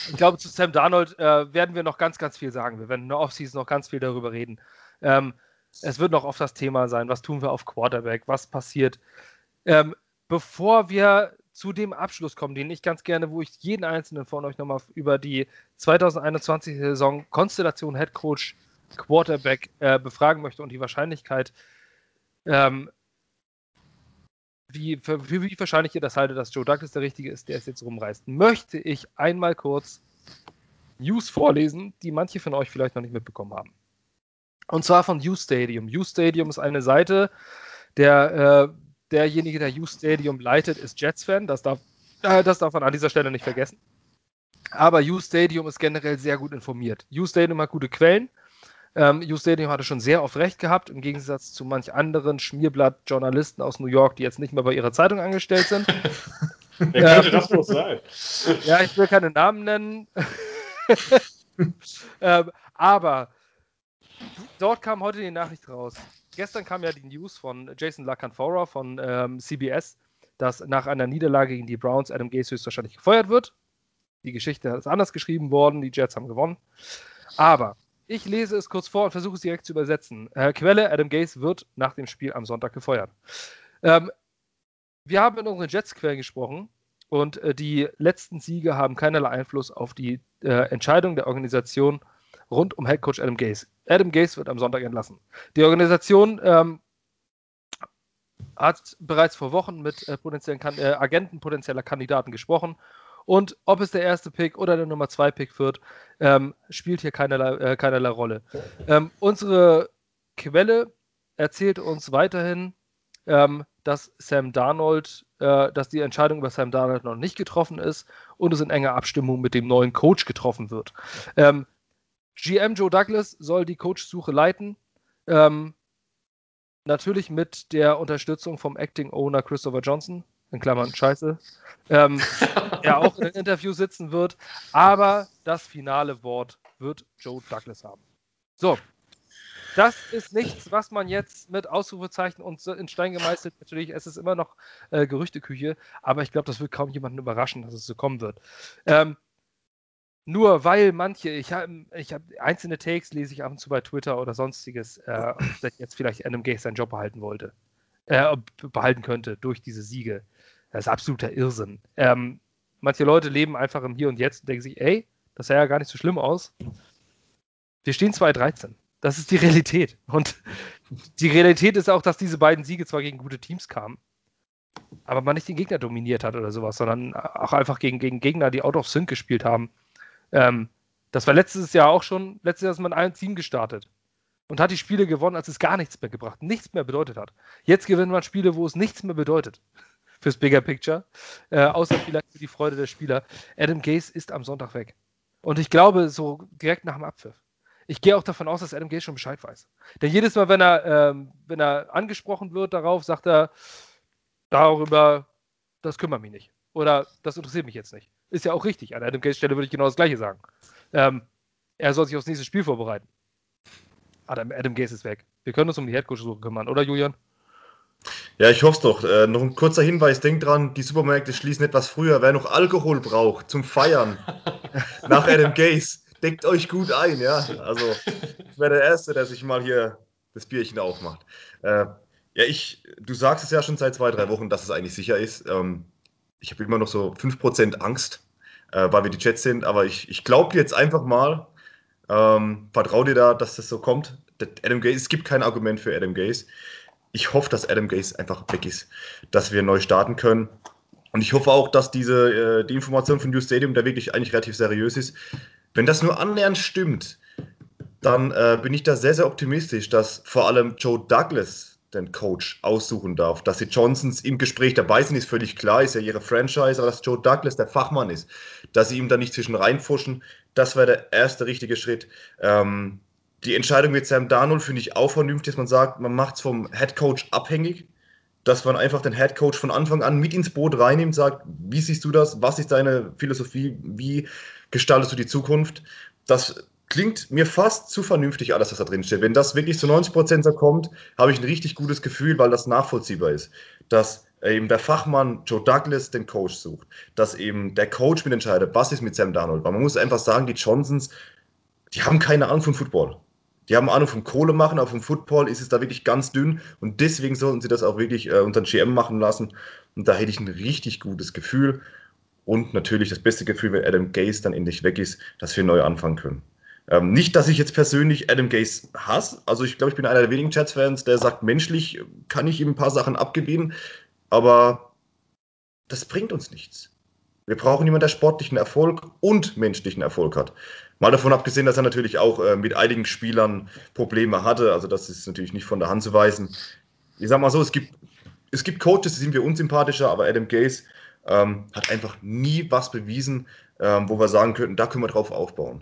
ich glaube, zu Sam Darnold äh, werden wir noch ganz, ganz viel sagen. Wir werden in der Offseason noch ganz viel darüber reden. Ähm, es wird noch oft das Thema sein, was tun wir auf Quarterback, was passiert. Ähm, bevor wir zu dem Abschluss kommen, den ich ganz gerne, wo ich jeden einzelnen von euch nochmal über die 2021-Saison Konstellation Head Coach Quarterback äh, befragen möchte und die Wahrscheinlichkeit, ähm, wie, für, wie wahrscheinlich ihr das haltet, dass Joe Douglas der Richtige ist, der es jetzt rumreißt, möchte ich einmal kurz News vorlesen, die manche von euch vielleicht noch nicht mitbekommen haben. Und zwar von U Stadium. U Stadium ist eine Seite, der, äh, derjenige, der U Stadium leitet, ist Jets-Fan. Das darf, äh, das darf man an dieser Stelle nicht vergessen. Aber U Stadium ist generell sehr gut informiert. U Stadium hat gute Quellen. Ähm, U Stadium hatte schon sehr oft recht gehabt, im Gegensatz zu manch anderen Schmierblatt-Journalisten aus New York, die jetzt nicht mehr bei ihrer Zeitung angestellt sind. Wer könnte ähm, das bloß sein? Ja, ich will keine Namen nennen. ähm, aber dort kam heute die Nachricht raus. Gestern kam ja die News von Jason LaCanfora von ähm, CBS, dass nach einer Niederlage gegen die Browns Adam Gase höchstwahrscheinlich gefeuert wird. Die Geschichte ist anders geschrieben worden, die Jets haben gewonnen. Aber ich lese es kurz vor und versuche es direkt zu übersetzen. Äh, Quelle: Adam Gase wird nach dem Spiel am Sonntag gefeuert. Ähm, wir haben in unseren Jets-Quellen gesprochen und äh, die letzten Siege haben keinerlei Einfluss auf die äh, Entscheidung der Organisation rund um Headcoach Adam Gase. Adam Gase wird am Sonntag entlassen. Die Organisation ähm, hat bereits vor Wochen mit äh, potenziellen kan äh, Agenten potenzieller Kandidaten gesprochen. Und ob es der erste Pick oder der Nummer zwei Pick wird, ähm, spielt hier keinerlei, äh, keinerlei Rolle. Ähm, unsere Quelle erzählt uns weiterhin, ähm, dass Sam Darnold, äh, dass die Entscheidung über Sam Darnold noch nicht getroffen ist und es in enger Abstimmung mit dem neuen Coach getroffen wird. Ähm, GM Joe Douglas soll die Coachsuche leiten. Ähm, natürlich mit der Unterstützung vom Acting Owner Christopher Johnson, in Klammern Scheiße, ähm, der auch in einem Interview sitzen wird. Aber das finale Wort wird Joe Douglas haben. So, das ist nichts, was man jetzt mit Ausrufezeichen und in Stein gemeißelt, natürlich, es ist immer noch äh, Gerüchteküche, aber ich glaube, das wird kaum jemanden überraschen, dass es so kommen wird. Ähm, nur weil manche, ich habe ich hab, einzelne Takes lese ich ab und zu bei Twitter oder sonstiges, äh, dass jetzt vielleicht Gase seinen Job behalten wollte, äh, behalten könnte durch diese Siege. Das ist absoluter Irrsinn. Ähm, manche Leute leben einfach im Hier und Jetzt und denken sich, ey, das sah ja gar nicht so schlimm aus. Wir stehen 2-13. Das ist die Realität. Und die Realität ist auch, dass diese beiden Siege zwar gegen gute Teams kamen, aber man nicht den Gegner dominiert hat oder sowas, sondern auch einfach gegen, gegen Gegner, die out of sync gespielt haben. Ähm, das war letztes Jahr auch schon, letztes Jahr ist man ein Team gestartet und hat die Spiele gewonnen, als es gar nichts mehr gebracht, nichts mehr bedeutet hat. Jetzt gewinnt man Spiele, wo es nichts mehr bedeutet fürs Bigger Picture, äh, außer vielleicht für die Freude der Spieler. Adam Gase ist am Sonntag weg. Und ich glaube, so direkt nach dem Abpfiff ich gehe auch davon aus, dass Adam Gase schon Bescheid weiß. Denn jedes Mal, wenn er, ähm, wenn er angesprochen wird darauf, sagt er, darüber, das kümmert mich nicht. Oder das interessiert mich jetzt nicht. Ist ja auch richtig. An Adam Gase Stelle würde ich genau das Gleiche sagen. Ähm, er soll sich aufs nächste Spiel vorbereiten. Adam, Adam Gase ist weg. Wir können uns um die Headcoach-Suche kümmern, oder Julian? Ja, ich hoffe es doch. Äh, noch ein kurzer Hinweis: Denkt dran, die Supermärkte schließen etwas früher. Wer noch Alkohol braucht zum Feiern nach Adam Gase, deckt euch gut ein, ja. Also, ich wäre der Erste, der sich mal hier das Bierchen aufmacht. Äh, ja, ich, du sagst es ja schon seit zwei, drei Wochen, dass es eigentlich sicher ist. Ähm, ich habe immer noch so 5% Angst, äh, weil wir die Chats sind, aber ich, ich glaube jetzt einfach mal, ähm, vertrau dir da, dass das so kommt. Adam Gaze, es gibt kein Argument für Adam Gaze. Ich hoffe, dass Adam Gaze einfach weg ist, dass wir neu starten können. Und ich hoffe auch, dass diese, äh, die Information von New Stadium da wirklich eigentlich relativ seriös ist. Wenn das nur annähernd stimmt, dann äh, bin ich da sehr, sehr optimistisch, dass vor allem Joe Douglas den Coach aussuchen darf. Dass die Johnsons im Gespräch dabei sind, ist völlig klar, ist ja ihre Franchise, aber dass Joe Douglas der Fachmann ist, dass sie ihm da nicht zwischen reinfuschen, das wäre der erste richtige Schritt. Ähm, die Entscheidung mit Sam Darnold finde ich auch vernünftig, dass man sagt, man macht es vom Head Coach abhängig, dass man einfach den Head Coach von Anfang an mit ins Boot reinnimmt, sagt, wie siehst du das, was ist deine Philosophie, wie gestaltest du die Zukunft? Das klingt mir fast zu vernünftig, alles, was da drin steht. Wenn das wirklich zu 90 Prozent so kommt, habe ich ein richtig gutes Gefühl, weil das nachvollziehbar ist. Dass eben der Fachmann Joe Douglas den Coach sucht, dass eben der Coach mit entscheidet, was ist mit Sam Darnold. Weil man muss einfach sagen, die Johnsons, die haben keine Ahnung von Football. Die haben Ahnung vom Kohle machen, aber vom Football ist es da wirklich ganz dünn und deswegen sollten sie das auch wirklich äh, unter den GM machen lassen. Und da hätte ich ein richtig gutes Gefühl. Und natürlich das beste Gefühl, wenn Adam Gaze dann endlich weg ist, dass wir neu anfangen können. Ähm, nicht, dass ich jetzt persönlich Adam Gaze hasse. Also ich glaube, ich bin einer der wenigen Chats-Fans, der sagt, menschlich kann ich ihm ein paar Sachen abgewinnen, aber das bringt uns nichts. Wir brauchen jemanden, der sportlichen Erfolg und menschlichen Erfolg hat. Mal davon abgesehen, dass er natürlich auch äh, mit einigen Spielern Probleme hatte. Also das ist natürlich nicht von der Hand zu weisen. Ich sag mal so, es gibt, es gibt Coaches, die sind wir unsympathischer, aber Adam Gaze ähm, hat einfach nie was bewiesen, ähm, wo wir sagen könnten, da können wir drauf aufbauen.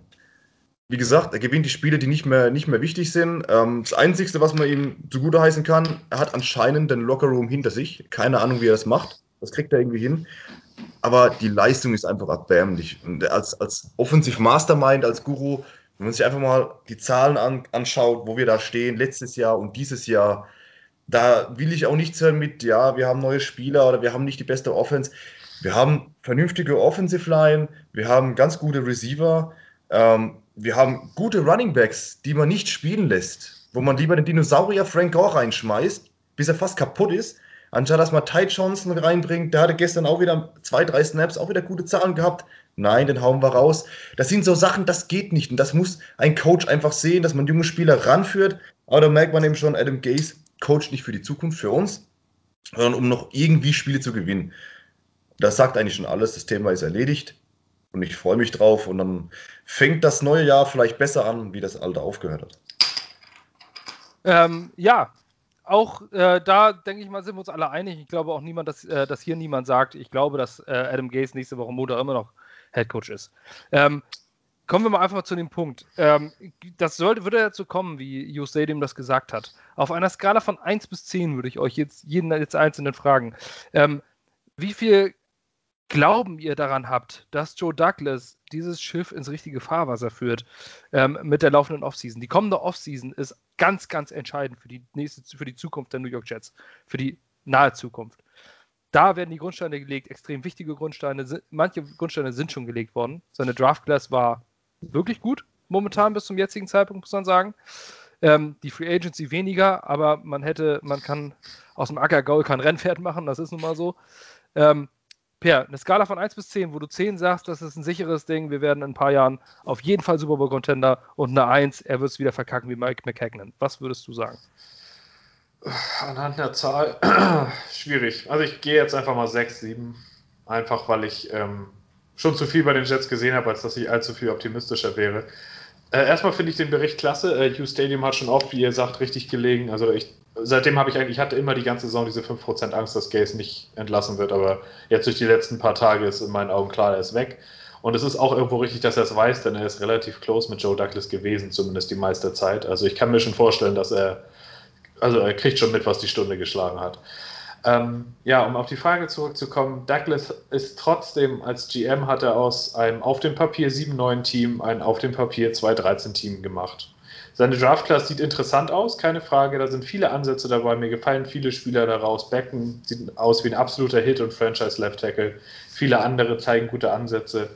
Wie gesagt, er gewinnt die Spiele, die nicht mehr, nicht mehr wichtig sind. Ähm, das Einzige, was man ihm zugute heißen kann, er hat anscheinend den Lockerroom hinter sich. Keine Ahnung, wie er das macht. Das kriegt er irgendwie hin. Aber die Leistung ist einfach erbärmlich. Und als, als Offensive Mastermind, als Guru, wenn man sich einfach mal die Zahlen an, anschaut, wo wir da stehen, letztes Jahr und dieses Jahr, da will ich auch nichts hören mit, ja, wir haben neue Spieler oder wir haben nicht die beste Offense. Wir haben vernünftige Offensive Line, wir haben ganz gute Receiver, ähm, wir haben gute Running Backs, die man nicht spielen lässt, wo man lieber den Dinosaurier Frank Gore reinschmeißt, bis er fast kaputt ist, anstatt dass man Ty Johnson reinbringt. Der hatte gestern auch wieder zwei, drei Snaps, auch wieder gute Zahlen gehabt. Nein, den hauen wir raus. Das sind so Sachen, das geht nicht. Und das muss ein Coach einfach sehen, dass man junge Spieler ranführt. Aber da merkt man eben schon, Adam Gaze coacht nicht für die Zukunft, für uns. sondern um noch irgendwie Spiele zu gewinnen. Das sagt eigentlich schon alles. Das Thema ist erledigt und ich freue mich drauf. Und dann fängt das neue Jahr vielleicht besser an, wie das alte aufgehört hat. Ähm, ja, auch äh, da denke ich mal, sind wir uns alle einig. Ich glaube auch niemand, dass, äh, dass hier niemand sagt, ich glaube, dass äh, Adam Gaze nächste Woche Montag immer noch Head Coach ist. Ähm, kommen wir mal einfach zu dem Punkt. Ähm, das sollte, würde dazu kommen, wie Joe Stadium das gesagt hat. Auf einer Skala von 1 bis 10 würde ich euch jetzt jeden jetzt einzelnen fragen. Ähm, wie viel Glauben ihr daran habt, dass Joe Douglas dieses Schiff ins richtige Fahrwasser führt ähm, mit der laufenden Offseason? Die kommende Offseason ist ganz, ganz entscheidend für die nächste, für die Zukunft der New York Jets, für die nahe Zukunft. Da werden die Grundsteine gelegt, extrem wichtige Grundsteine. Manche Grundsteine sind schon gelegt worden. Seine Draft Class war wirklich gut momentan bis zum jetzigen Zeitpunkt, muss man sagen. Ähm, die Free Agency weniger, aber man hätte, man kann aus dem Acker Gaul kein Rennpferd machen, das ist nun mal so. Ähm, Per, eine Skala von 1 bis 10, wo du 10 sagst, das ist ein sicheres Ding, wir werden in ein paar Jahren auf jeden Fall Super Bowl Contender und eine 1, er wird es wieder verkacken wie Mike McHagnon. Was würdest du sagen? Anhand der Zahl schwierig. Also ich gehe jetzt einfach mal 6, 7. Einfach weil ich ähm, schon zu viel bei den Jets gesehen habe, als dass ich allzu viel optimistischer wäre. Äh, erstmal finde ich den Bericht klasse. Äh, U Stadium hat schon oft, wie ihr sagt, richtig gelegen. Also ich seitdem habe ich eigentlich, ich hatte immer die ganze Saison diese 5% Angst, dass Gaze nicht entlassen wird, aber jetzt durch die letzten paar Tage ist in meinen Augen klar, er ist weg. Und es ist auch irgendwo richtig, dass er es weiß, denn er ist relativ close mit Joe Douglas gewesen, zumindest die meiste Zeit. Also ich kann mir schon vorstellen, dass er, also er kriegt schon mit, was die Stunde geschlagen hat. Ähm, ja, um auf die Frage zurückzukommen, Douglas ist trotzdem als GM hat er aus einem auf dem Papier 7-9 Team ein auf dem Papier 2-13 Team gemacht. Seine Draft-Class sieht interessant aus, keine Frage. Da sind viele Ansätze dabei. Mir gefallen viele Spieler daraus. Becken sieht aus wie ein absoluter Hit und Franchise-Left-Tackle. Viele andere zeigen gute Ansätze.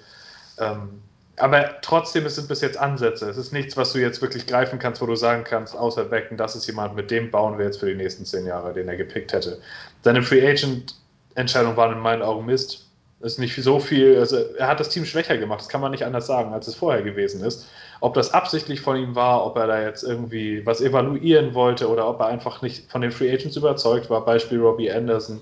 Ähm, aber trotzdem, es sind bis jetzt Ansätze. Es ist nichts, was du jetzt wirklich greifen kannst, wo du sagen kannst, außer Becken, das ist jemand, mit dem bauen wir jetzt für die nächsten zehn Jahre, den er gepickt hätte. Seine Free Agent-Entscheidung waren in meinen Augen Mist. Ist nicht so viel, also er hat das Team schwächer gemacht, das kann man nicht anders sagen, als es vorher gewesen ist. Ob das absichtlich von ihm war, ob er da jetzt irgendwie was evaluieren wollte oder ob er einfach nicht von den Free Agents überzeugt war, Beispiel Robbie Anderson,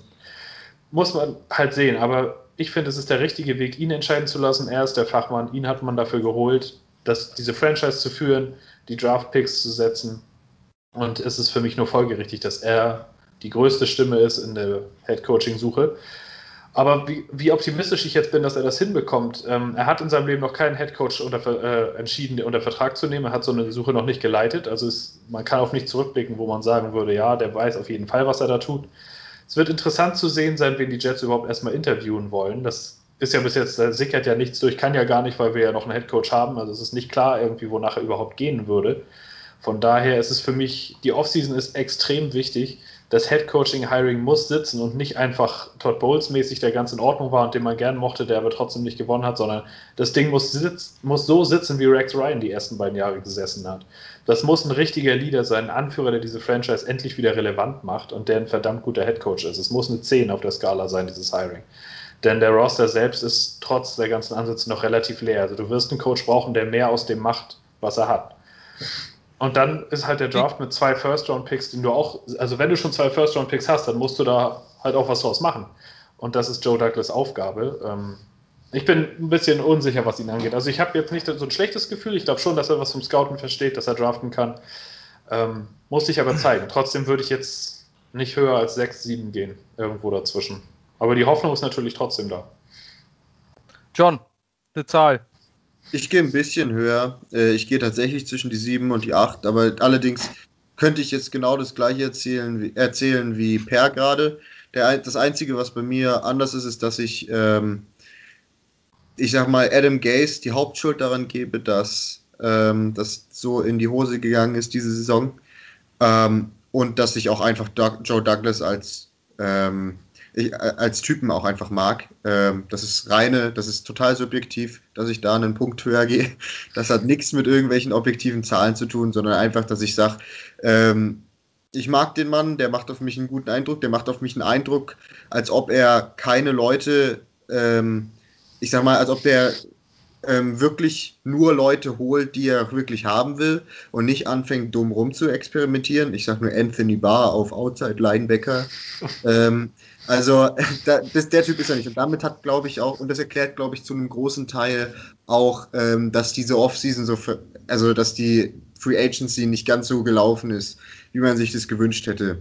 muss man halt sehen. Aber ich finde, es ist der richtige Weg, ihn entscheiden zu lassen. Er ist der Fachmann, ihn hat man dafür geholt, das, diese Franchise zu führen, die Draft Picks zu setzen. Und es ist für mich nur folgerichtig, dass er die größte Stimme ist in der Head Coaching Suche. Aber wie, wie, optimistisch ich jetzt bin, dass er das hinbekommt. Ähm, er hat in seinem Leben noch keinen Headcoach unter, äh, entschieden, unter Vertrag zu nehmen. Er hat so eine Suche noch nicht geleitet. Also es, man kann auf nichts zurückblicken, wo man sagen würde, ja, der weiß auf jeden Fall, was er da tut. Es wird interessant zu sehen sein, wen die Jets überhaupt erstmal interviewen wollen. Das ist ja bis jetzt, da sickert ja nichts durch, kann ja gar nicht, weil wir ja noch einen Headcoach haben. Also es ist nicht klar irgendwie, wonach er überhaupt gehen würde. Von daher ist es für mich, die Offseason ist extrem wichtig das Head-Coaching-Hiring muss sitzen und nicht einfach Todd Bowles-mäßig, der ganz in Ordnung war und den man gern mochte, der aber trotzdem nicht gewonnen hat, sondern das Ding muss, sitz, muss so sitzen, wie Rex Ryan die ersten beiden Jahre gesessen hat. Das muss ein richtiger Leader sein, ein Anführer, der diese Franchise endlich wieder relevant macht und der ein verdammt guter Head-Coach ist. Es muss eine 10 auf der Skala sein, dieses Hiring. Denn der Roster selbst ist trotz der ganzen Ansätze noch relativ leer. Also du wirst einen Coach brauchen, der mehr aus dem macht, was er hat. Und dann ist halt der Draft mit zwei First-Round-Picks, den du auch, also wenn du schon zwei First-Round-Picks hast, dann musst du da halt auch was draus machen. Und das ist Joe Douglas Aufgabe. Ähm, ich bin ein bisschen unsicher, was ihn angeht. Also ich habe jetzt nicht so ein schlechtes Gefühl. Ich glaube schon, dass er was vom Scouten versteht, dass er draften kann. Ähm, muss ich aber zeigen. Trotzdem würde ich jetzt nicht höher als 6, 7 gehen. Irgendwo dazwischen. Aber die Hoffnung ist natürlich trotzdem da. John, eine Zahl. Ich gehe ein bisschen höher. Äh, ich gehe tatsächlich zwischen die 7 und die 8, aber allerdings könnte ich jetzt genau das gleiche erzählen wie, erzählen wie Per gerade. Der, das Einzige, was bei mir anders ist, ist, dass ich, ähm, ich sag mal, Adam Gaze die Hauptschuld daran gebe, dass ähm, das so in die Hose gegangen ist diese Saison. Ähm, und dass ich auch einfach Doug, Joe Douglas als ähm, ich, als Typen auch einfach mag. Ähm, das ist reine, das ist total subjektiv, dass ich da einen Punkt höher gehe. Das hat nichts mit irgendwelchen objektiven Zahlen zu tun, sondern einfach, dass ich sage, ähm, ich mag den Mann, der macht auf mich einen guten Eindruck, der macht auf mich einen Eindruck, als ob er keine Leute, ähm, ich sag mal, als ob der ähm, wirklich nur Leute holt, die er wirklich haben will und nicht anfängt, dumm rum zu experimentieren. Ich sage nur Anthony Barr auf Outside Linebacker. ähm, also da, das, der Typ ist er nicht. Und damit hat, glaube ich, auch, und das erklärt, glaube ich, zu einem großen Teil auch, ähm, dass diese Offseason so, für, also dass die Free Agency nicht ganz so gelaufen ist, wie man sich das gewünscht hätte.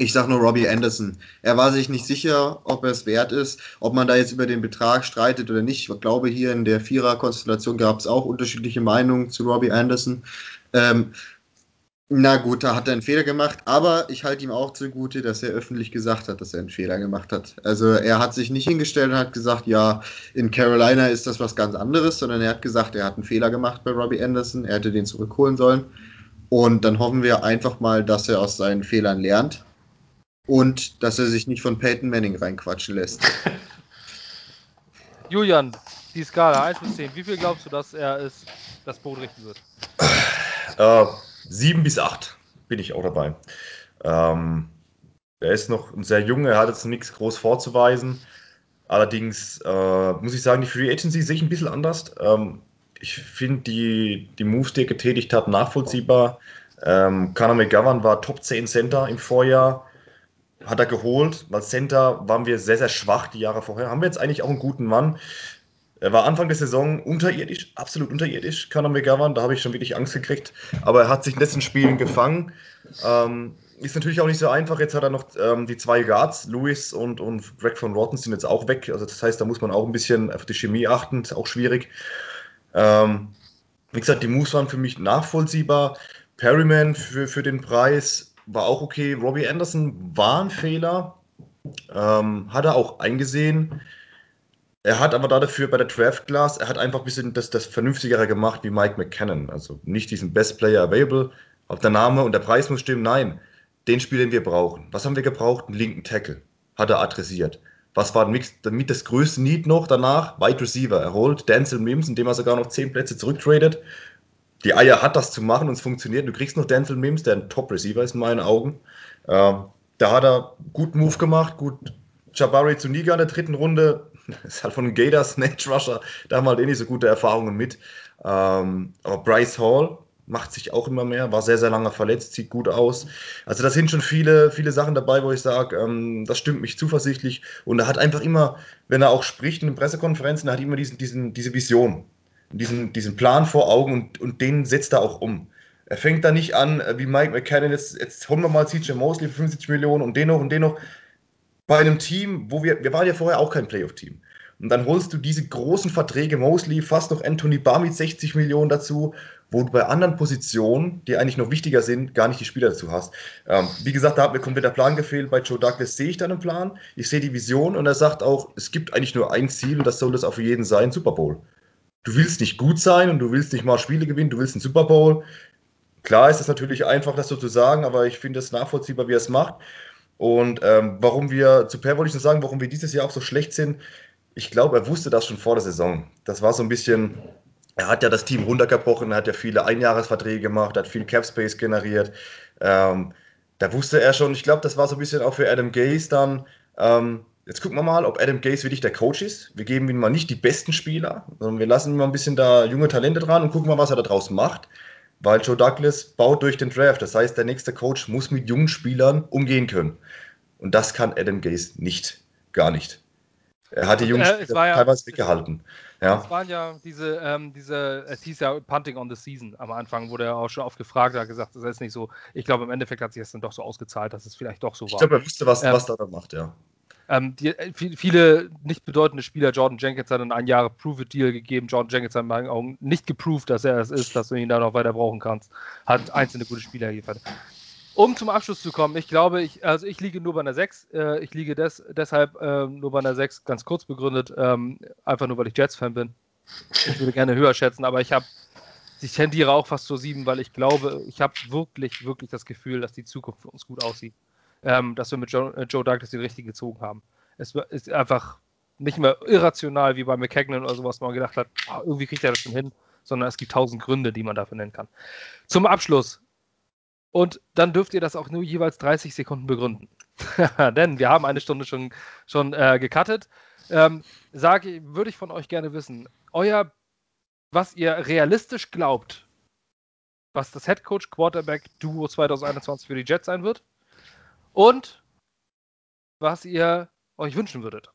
Ich sage nur Robbie Anderson. Er war sich nicht sicher, ob er es wert ist, ob man da jetzt über den Betrag streitet oder nicht. Ich glaube, hier in der Vierer-Konstellation gab es auch unterschiedliche Meinungen zu Robbie Anderson. Ähm, na gut, da hat er einen Fehler gemacht, aber ich halte ihm auch zugute, dass er öffentlich gesagt hat, dass er einen Fehler gemacht hat. Also er hat sich nicht hingestellt und hat gesagt, ja, in Carolina ist das was ganz anderes, sondern er hat gesagt, er hat einen Fehler gemacht bei Robbie Anderson, er hätte den zurückholen sollen. Und dann hoffen wir einfach mal, dass er aus seinen Fehlern lernt und dass er sich nicht von Peyton Manning reinquatschen lässt. Julian, die Skala 1 bis 10, wie viel glaubst du, dass er es, das Boot richten wird? Äh, 7 bis 8 bin ich auch dabei. Ähm, er ist noch sehr jung, er hat jetzt nichts groß vorzuweisen. Allerdings äh, muss ich sagen, die Free Agency sehe ich ein bisschen anders. Ähm, ich finde die, die Moves, die er getätigt hat, nachvollziehbar. Ähm, Conor McGovern war Top 10 Center im Vorjahr hat er geholt. Weil Center waren wir sehr, sehr schwach die Jahre vorher. Haben wir jetzt eigentlich auch einen guten Mann. Er war Anfang der Saison unterirdisch, absolut unterirdisch, Conor McGovern. Da habe ich schon wirklich Angst gekriegt. Aber er hat sich in letzten Spielen gefangen. Ähm, ist natürlich auch nicht so einfach. Jetzt hat er noch ähm, die zwei Guards, Lewis und, und Greg von Rotten sind jetzt auch weg. Also das heißt, da muss man auch ein bisschen auf die Chemie achten. Ist auch schwierig. Ähm, wie gesagt, die Moves waren für mich nachvollziehbar. Perryman für, für den Preis war auch okay. Robbie Anderson war ein Fehler, ähm, hat er auch eingesehen. Er hat aber dafür bei der Draft Class, er hat einfach ein bisschen das, das Vernünftigere gemacht wie Mike McKinnon. Also nicht diesen Best Player Available, ob der Name und der Preis muss stimmen. Nein, den Spiel, den wir brauchen. Was haben wir gebraucht? Einen linken Tackle. Hat er adressiert. Was war damit das größte Need noch danach? Wide Receiver. Er holt Denzel Mims, indem er sogar noch 10 Plätze zurücktradet die Eier hat, das zu machen und es funktioniert. Du kriegst noch Denzel Mims, der ein Top-Receiver ist in meinen Augen. Ähm, da hat er gut Move gemacht, gut Jabari zu Niga in der dritten Runde. ist halt von einem Gators, Snatch Rusher, da haben wir halt eh nicht so gute Erfahrungen mit. Ähm, aber Bryce Hall macht sich auch immer mehr, war sehr, sehr lange verletzt, sieht gut aus. Also da sind schon viele, viele Sachen dabei, wo ich sage, ähm, das stimmt mich zuversichtlich. Und er hat einfach immer, wenn er auch spricht in den Pressekonferenzen, er hat immer diesen, diesen, diese Vision diesen, diesen Plan vor Augen und, und den setzt er auch um. Er fängt da nicht an, äh, wie Mike McKinnon, jetzt, jetzt holen wir mal CJ Mosley für 75 Millionen und den noch und den noch. Bei einem Team, wo wir, wir waren ja vorher auch kein Playoff-Team. Und dann holst du diese großen Verträge, Mosley, fast noch Anthony Barr mit 60 Millionen dazu, wo du bei anderen Positionen, die eigentlich noch wichtiger sind, gar nicht die Spieler dazu hast. Ähm, wie gesagt, da hat mir komplett der Plan gefehlt. Bei Joe Douglas sehe ich dann einen Plan. Ich sehe die Vision und er sagt auch, es gibt eigentlich nur ein Ziel und das soll das auch für jeden sein, Super Bowl du willst nicht gut sein und du willst nicht mal Spiele gewinnen, du willst einen Super Bowl. Klar ist es natürlich einfach, das so zu sagen, aber ich finde es nachvollziehbar, wie er es macht. Und ähm, warum wir, zu Per wollte ich nur sagen, warum wir dieses Jahr auch so schlecht sind. Ich glaube, er wusste das schon vor der Saison. Das war so ein bisschen, er hat ja das Team runtergebrochen, er hat ja viele Einjahresverträge gemacht, hat viel Cap Space generiert. Ähm, da wusste er schon, ich glaube, das war so ein bisschen auch für Adam Gaze dann, ähm, Jetzt gucken wir mal, ob Adam Gase wirklich der Coach ist. Wir geben ihm mal nicht die besten Spieler, sondern wir lassen ihm mal ein bisschen da junge Talente dran und gucken mal, was er da draus macht. Weil Joe Douglas baut durch den Draft. Das heißt, der nächste Coach muss mit jungen Spielern umgehen können. Und das kann Adam Gase nicht. Gar nicht. Er hat die jungen äh, Spieler ja, teilweise weggehalten. Ja. Es waren ja diese, ähm, diese, es hieß ja Punting on the Season am Anfang, wurde er auch schon oft gefragt, er hat gesagt, das ist nicht so. Ich glaube, im Endeffekt hat sich das dann doch so ausgezahlt, dass es vielleicht doch so war. Ich glaube, er wusste, was, ähm, was er da macht, ja. Ähm, die, äh, viele nicht bedeutende Spieler, Jordan Jenkins hat einen ein Jahre Prove-It-Deal gegeben. Jordan Jenkins hat in meinen Augen nicht geproved, dass er es ist, dass du ihn da noch weiter brauchen kannst. Hat einzelne gute Spieler geliefert. Um zum Abschluss zu kommen, ich glaube, ich, also ich liege nur bei einer 6. Äh, ich liege des, deshalb äh, nur bei einer 6, ganz kurz begründet, ähm, einfach nur, weil ich Jets-Fan bin. Ich würde gerne höher schätzen, aber ich habe, ich tendiere auch fast zur 7, weil ich glaube, ich habe wirklich, wirklich das Gefühl, dass die Zukunft für uns gut aussieht ähm, dass wir mit Joe, äh, Joe Douglas den richtigen gezogen haben. Es ist einfach nicht mehr irrational wie bei McKagan oder sowas, wo man gedacht hat, oh, irgendwie kriegt er das schon hin, sondern es gibt tausend Gründe, die man dafür nennen kann. Zum Abschluss. Und dann dürft ihr das auch nur jeweils 30 Sekunden begründen. Denn wir haben eine Stunde schon, schon äh, gecuttet. Ähm, würde ich von euch gerne wissen, euer was ihr realistisch glaubt, was das Head Coach Quarterback Duo 2021 für die Jets sein wird und was ihr euch wünschen würdet.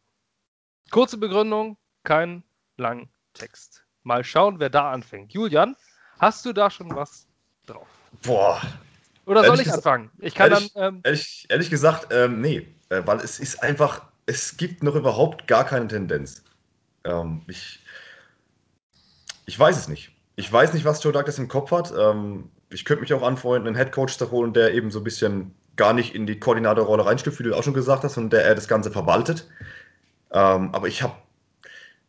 Kurze Begründung, kein langen Text. Mal schauen, wer da anfängt. Julian, hast du da schon was drauf? Boah. Oder soll ich anfangen? Ich kann ehrlich, dann. Ähm, ehrlich, ehrlich gesagt, ähm, nee. Äh, weil es ist einfach, es gibt noch überhaupt gar keine Tendenz. Ähm, ich, ich weiß es nicht. Ich weiß nicht, was Joe Douglas im Kopf hat. Ähm, ich könnte mich auch anfreunden, einen Headcoach zu holen, der eben so ein bisschen gar nicht in die Koordinatorrolle reinstüpft, wie du auch schon gesagt hast, und der er das Ganze verwaltet. Ähm, aber ich habe,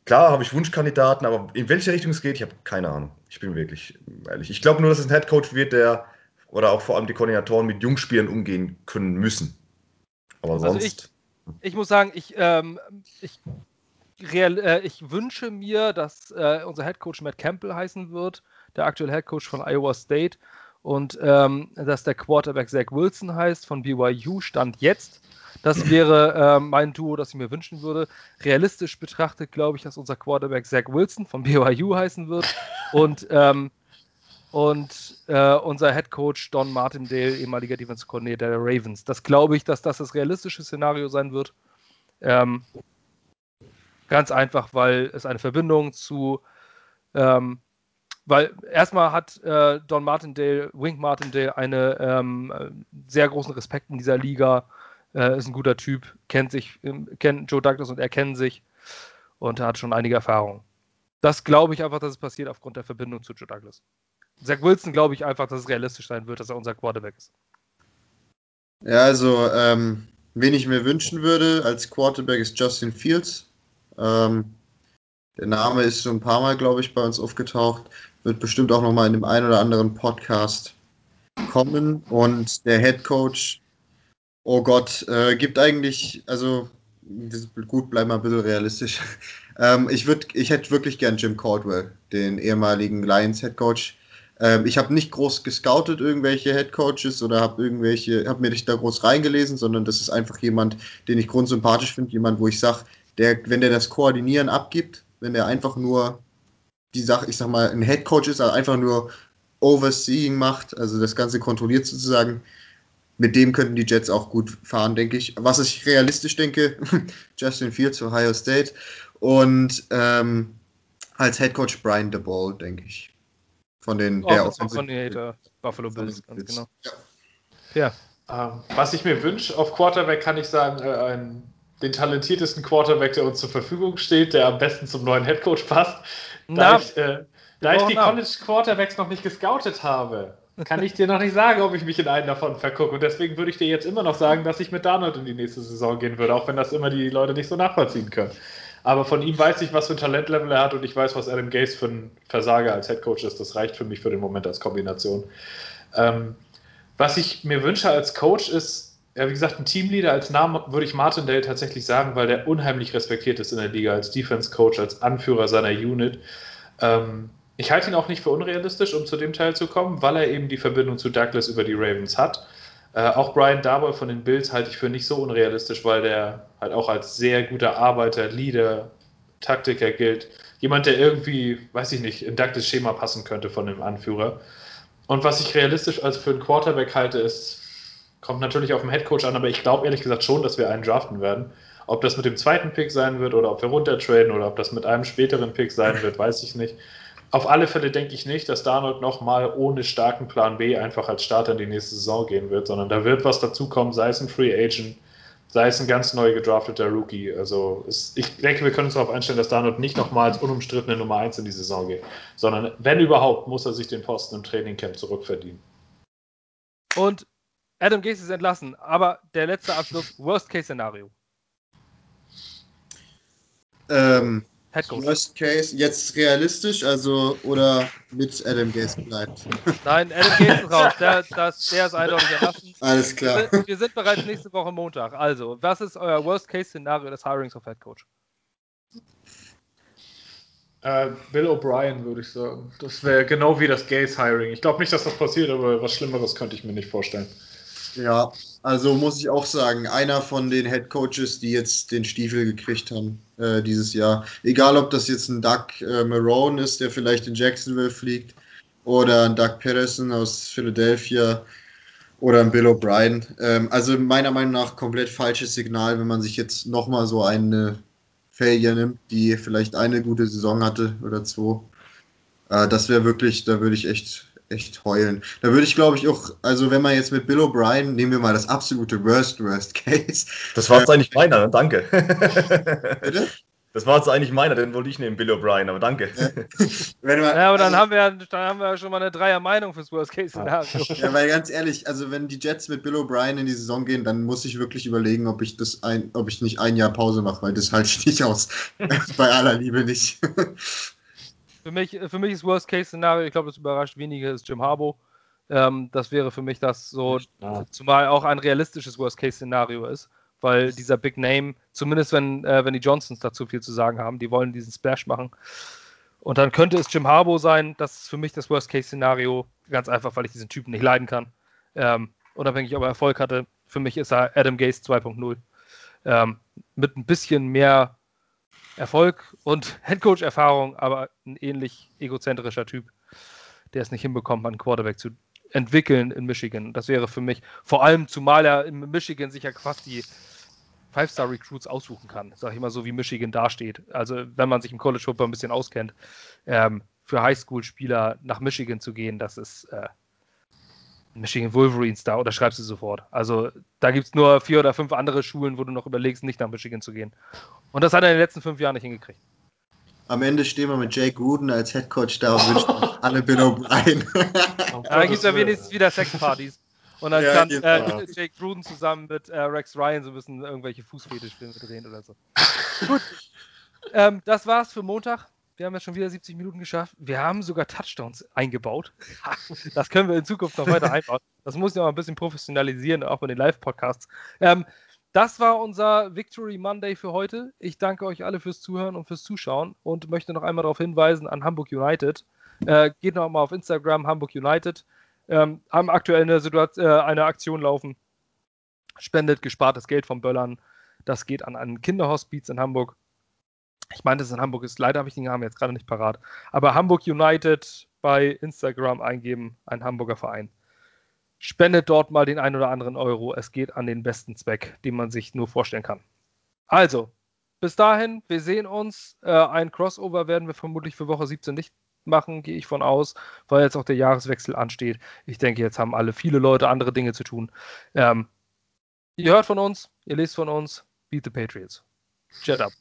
klar habe ich Wunschkandidaten, aber in welche Richtung es geht, ich habe keine Ahnung. Ich bin wirklich ehrlich. Ich glaube nur, dass es ein Headcoach wird, der oder auch vor allem die Koordinatoren mit Jungspielern umgehen können müssen. Aber Also sonst. ich muss sagen, ich, ähm, ich, real, äh, ich wünsche mir, dass äh, unser Head Coach Matt Campbell heißen wird, der aktuelle Head Coach von Iowa State. Und ähm, dass der Quarterback Zach Wilson heißt von BYU, stand jetzt. Das wäre äh, mein Duo, das ich mir wünschen würde. Realistisch betrachtet glaube ich, dass unser Quarterback Zach Wilson von BYU heißen wird. Und, ähm, und äh, unser Head Coach Don Martindale, ehemaliger Defense Coordinator der Ravens. Das glaube ich, dass das das realistische Szenario sein wird. Ähm, ganz einfach, weil es eine Verbindung zu, ähm, weil erstmal hat äh, Don Martindale, Wink Martindale, eine ähm, äh, sehr großen Respekt in dieser Liga, äh, ist ein guter Typ, kennt sich, ähm, kennt Joe Douglas und er kennen sich und hat schon einige Erfahrungen. Das glaube ich einfach, dass es passiert aufgrund der Verbindung zu Joe Douglas. Zach Wilson glaube ich einfach, dass es realistisch sein wird, dass er unser Quarterback ist. Ja, also, ähm, wen ich mir wünschen würde als Quarterback ist Justin Fields. Ähm, der Name ist schon ein paar Mal, glaube ich, bei uns aufgetaucht. Wird bestimmt auch nochmal in dem einen oder anderen Podcast kommen. Und der Head Coach, oh Gott, äh, gibt eigentlich, also gut, bleib mal ein bisschen realistisch. ähm, ich, ich hätte wirklich gern Jim Caldwell, den ehemaligen Lions Head Coach. Ähm, ich habe nicht groß gescoutet, irgendwelche Head Coaches oder habe irgendwelche, habe mir nicht da groß reingelesen, sondern das ist einfach jemand, den ich grundsympathisch finde, jemand, wo ich sage, der, wenn der das Koordinieren abgibt, wenn der einfach nur die Sache, ich sag mal, ein Head Coach ist, also einfach nur Overseeing macht, also das Ganze kontrolliert sozusagen, mit dem könnten die Jets auch gut fahren, denke ich. Was ich realistisch denke, Justin Fields, Ohio State und ähm, als Head Coach Brian DeBall, denke ich. Von den der Offensive Offensive- Coordinator, Buffalo Bills, ganz Bills. genau. Ja. Ja, Ähm, was ich mir wünsche auf Quarterback, kann ich sagen, äh, einen, den talentiertesten Quarterback, der uns zur Verfügung steht, der am besten zum neuen Headcoach passt. Da Na, ich, äh, da ich die. College Quarterbacks noch nicht gescoutet habe, kann ich dir noch nicht sagen, ob ich mich in einen davon vergucke. Und deswegen würde ich dir jetzt immer noch sagen, dass ich mit Darnold in die nächste Saison gehen würde, auch wenn das immer die Leute nicht so nachvollziehen können. Aber von ihm weiß ich, was für ein Talentlevel er hat und ich weiß, was Adam Gase für ein Versager als Headcoach ist. Das reicht für mich für den Moment als Kombination. Ähm, was ich mir wünsche als Coach ist, ja, wie gesagt, ein Teamleader als Namen würde ich Martindale tatsächlich sagen, weil der unheimlich respektiert ist in der Liga als Defense Coach, als Anführer seiner Unit. Ähm, ich halte ihn auch nicht für unrealistisch, um zu dem Teil zu kommen, weil er eben die Verbindung zu Douglas über die Ravens hat. Äh, auch Brian Darboy von den Bills halte ich für nicht so unrealistisch, weil der halt auch als sehr guter Arbeiter, Leader, Taktiker gilt. Jemand, der irgendwie, weiß ich nicht, in Douglas Schema passen könnte von dem Anführer. Und was ich realistisch als für einen Quarterback halte, ist, kommt natürlich auf den Headcoach an, aber ich glaube ehrlich gesagt schon, dass wir einen draften werden. Ob das mit dem zweiten Pick sein wird oder ob wir runtertraden oder ob das mit einem späteren Pick sein wird, weiß ich nicht. Auf alle Fälle denke ich nicht, dass Darnold nochmal ohne starken Plan B einfach als Starter in die nächste Saison gehen wird, sondern da wird was dazukommen, sei es ein Free Agent, sei es ein ganz neu gedrafteter Rookie. Also es, ich denke, wir können uns darauf einstellen, dass Darnold nicht nochmal als unumstrittene Nummer 1 in die Saison geht, sondern wenn überhaupt, muss er sich den Posten im Trainingcamp zurückverdienen. Und Adam Gase ist entlassen, aber der letzte Abschluss, Worst-Case-Szenario. Ähm, Head Coach. Worst Case, jetzt realistisch, also oder mit Adam Gase bleibt. Nein, Adam Gase ist raus. Der, das, der ist eindeutig entlassen. Alles Wir klar. sind, wir sind bereits nächste Woche Montag. Also, was ist euer Worst-Case-Szenario des Hirings of Head Coach? Äh, Bill O'Brien würde ich sagen. Das wäre genau wie das Gaze-Hiring. Ich glaube nicht, dass das passiert, aber was Schlimmeres könnte ich mir nicht vorstellen. Ja, also muss ich auch sagen, einer von den Head Coaches, die jetzt den Stiefel gekriegt haben äh, dieses Jahr. Egal, ob das jetzt ein Doug äh, Marone ist, der vielleicht in Jacksonville fliegt, oder ein Doug Patterson aus Philadelphia oder ein Bill O'Brien. Ähm, also meiner Meinung nach komplett falsches Signal, wenn man sich jetzt nochmal so eine Failure nimmt, die vielleicht eine gute Saison hatte oder zwei. Äh, das wäre wirklich, da würde ich echt echt heulen. Da würde ich, glaube ich, auch, also wenn man jetzt mit Bill O'Brien, nehmen wir mal das absolute Worst, Worst Case. Das war jetzt äh, eigentlich meiner, ne? danke. Bitte? Das war jetzt eigentlich meiner, den wollte ich nehmen, Bill O'Brien, aber danke. Ja, man, ja aber dann, also, haben wir, dann haben wir schon mal eine Dreier-Meinung fürs Worst-Case-Szenario. Ja, weil ganz ehrlich, also wenn die Jets mit Bill O'Brien in die Saison gehen, dann muss ich wirklich überlegen, ob ich das ein, ob ich nicht ein Jahr Pause mache, weil das halte ich nicht aus. Bei aller Liebe nicht. Für mich, für mich ist Worst-Case-Szenario, ich glaube, das überrascht wenige, ist Jim Harbaugh. Ähm, das wäre für mich das so, ja. zumal auch ein realistisches Worst-Case-Szenario ist, weil dieser Big Name, zumindest wenn, äh, wenn die Johnsons dazu viel zu sagen haben, die wollen diesen Splash machen. Und dann könnte es Jim Harbaugh sein, das ist für mich das Worst-Case-Szenario, ganz einfach, weil ich diesen Typen nicht leiden kann. Ähm, unabhängig, ob er Erfolg hatte, für mich ist er Adam Gase 2.0. Ähm, mit ein bisschen mehr Erfolg und Headcoach-Erfahrung, aber ein ähnlich egozentrischer Typ, der es nicht hinbekommt, einen Quarterback zu entwickeln in Michigan. Das wäre für mich, vor allem zumal er in Michigan sich ja fast die Five-Star-Recruits aussuchen kann, sag ich mal so, wie Michigan dasteht. Also wenn man sich im College Football ein bisschen auskennt, ähm, für Highschool-Spieler nach Michigan zu gehen, das ist äh, Michigan Wolverines da oder schreibst du sofort. Also da gibt es nur vier oder fünf andere Schulen, wo du noch überlegst, nicht nach Michigan zu gehen. Und das hat er in den letzten fünf Jahren nicht hingekriegt. Am Ende stehen wir mit Jake Gruden als Headcoach da und wünschen alle Bill O'Brien. da gibt es ja wenigstens wieder Sexpartys. Und dann ja, kann äh, Jake Gruden zusammen mit äh, Rex Ryan so ein bisschen irgendwelche Fußfetischfilme drehen oder so. Gut. Ähm, das war's für Montag. Wir haben ja schon wieder 70 Minuten geschafft. Wir haben sogar Touchdowns eingebaut. das können wir in Zukunft noch weiter einbauen. Das muss ich auch ein bisschen professionalisieren, auch bei den Live-Podcasts. Ähm, das war unser Victory Monday für heute. Ich danke euch alle fürs Zuhören und fürs Zuschauen und möchte noch einmal darauf hinweisen an Hamburg United. Äh, geht noch mal auf Instagram, Hamburg United. Ähm, haben aktuell eine, Situation, äh, eine Aktion laufen. Spendet gespartes Geld vom Böllern. Das geht an einen Kinderhospiz in Hamburg ich meine, dass es in Hamburg ist. Leider habe ich den Namen jetzt gerade nicht parat. Aber Hamburg United bei Instagram eingeben, ein Hamburger Verein. Spendet dort mal den ein oder anderen Euro. Es geht an den besten Zweck, den man sich nur vorstellen kann. Also, bis dahin, wir sehen uns. Äh, ein Crossover werden wir vermutlich für Woche 17 nicht machen, gehe ich von aus, weil jetzt auch der Jahreswechsel ansteht. Ich denke, jetzt haben alle viele Leute andere Dinge zu tun. Ähm, ihr hört von uns, ihr lest von uns. Beat the Patriots. Jet up.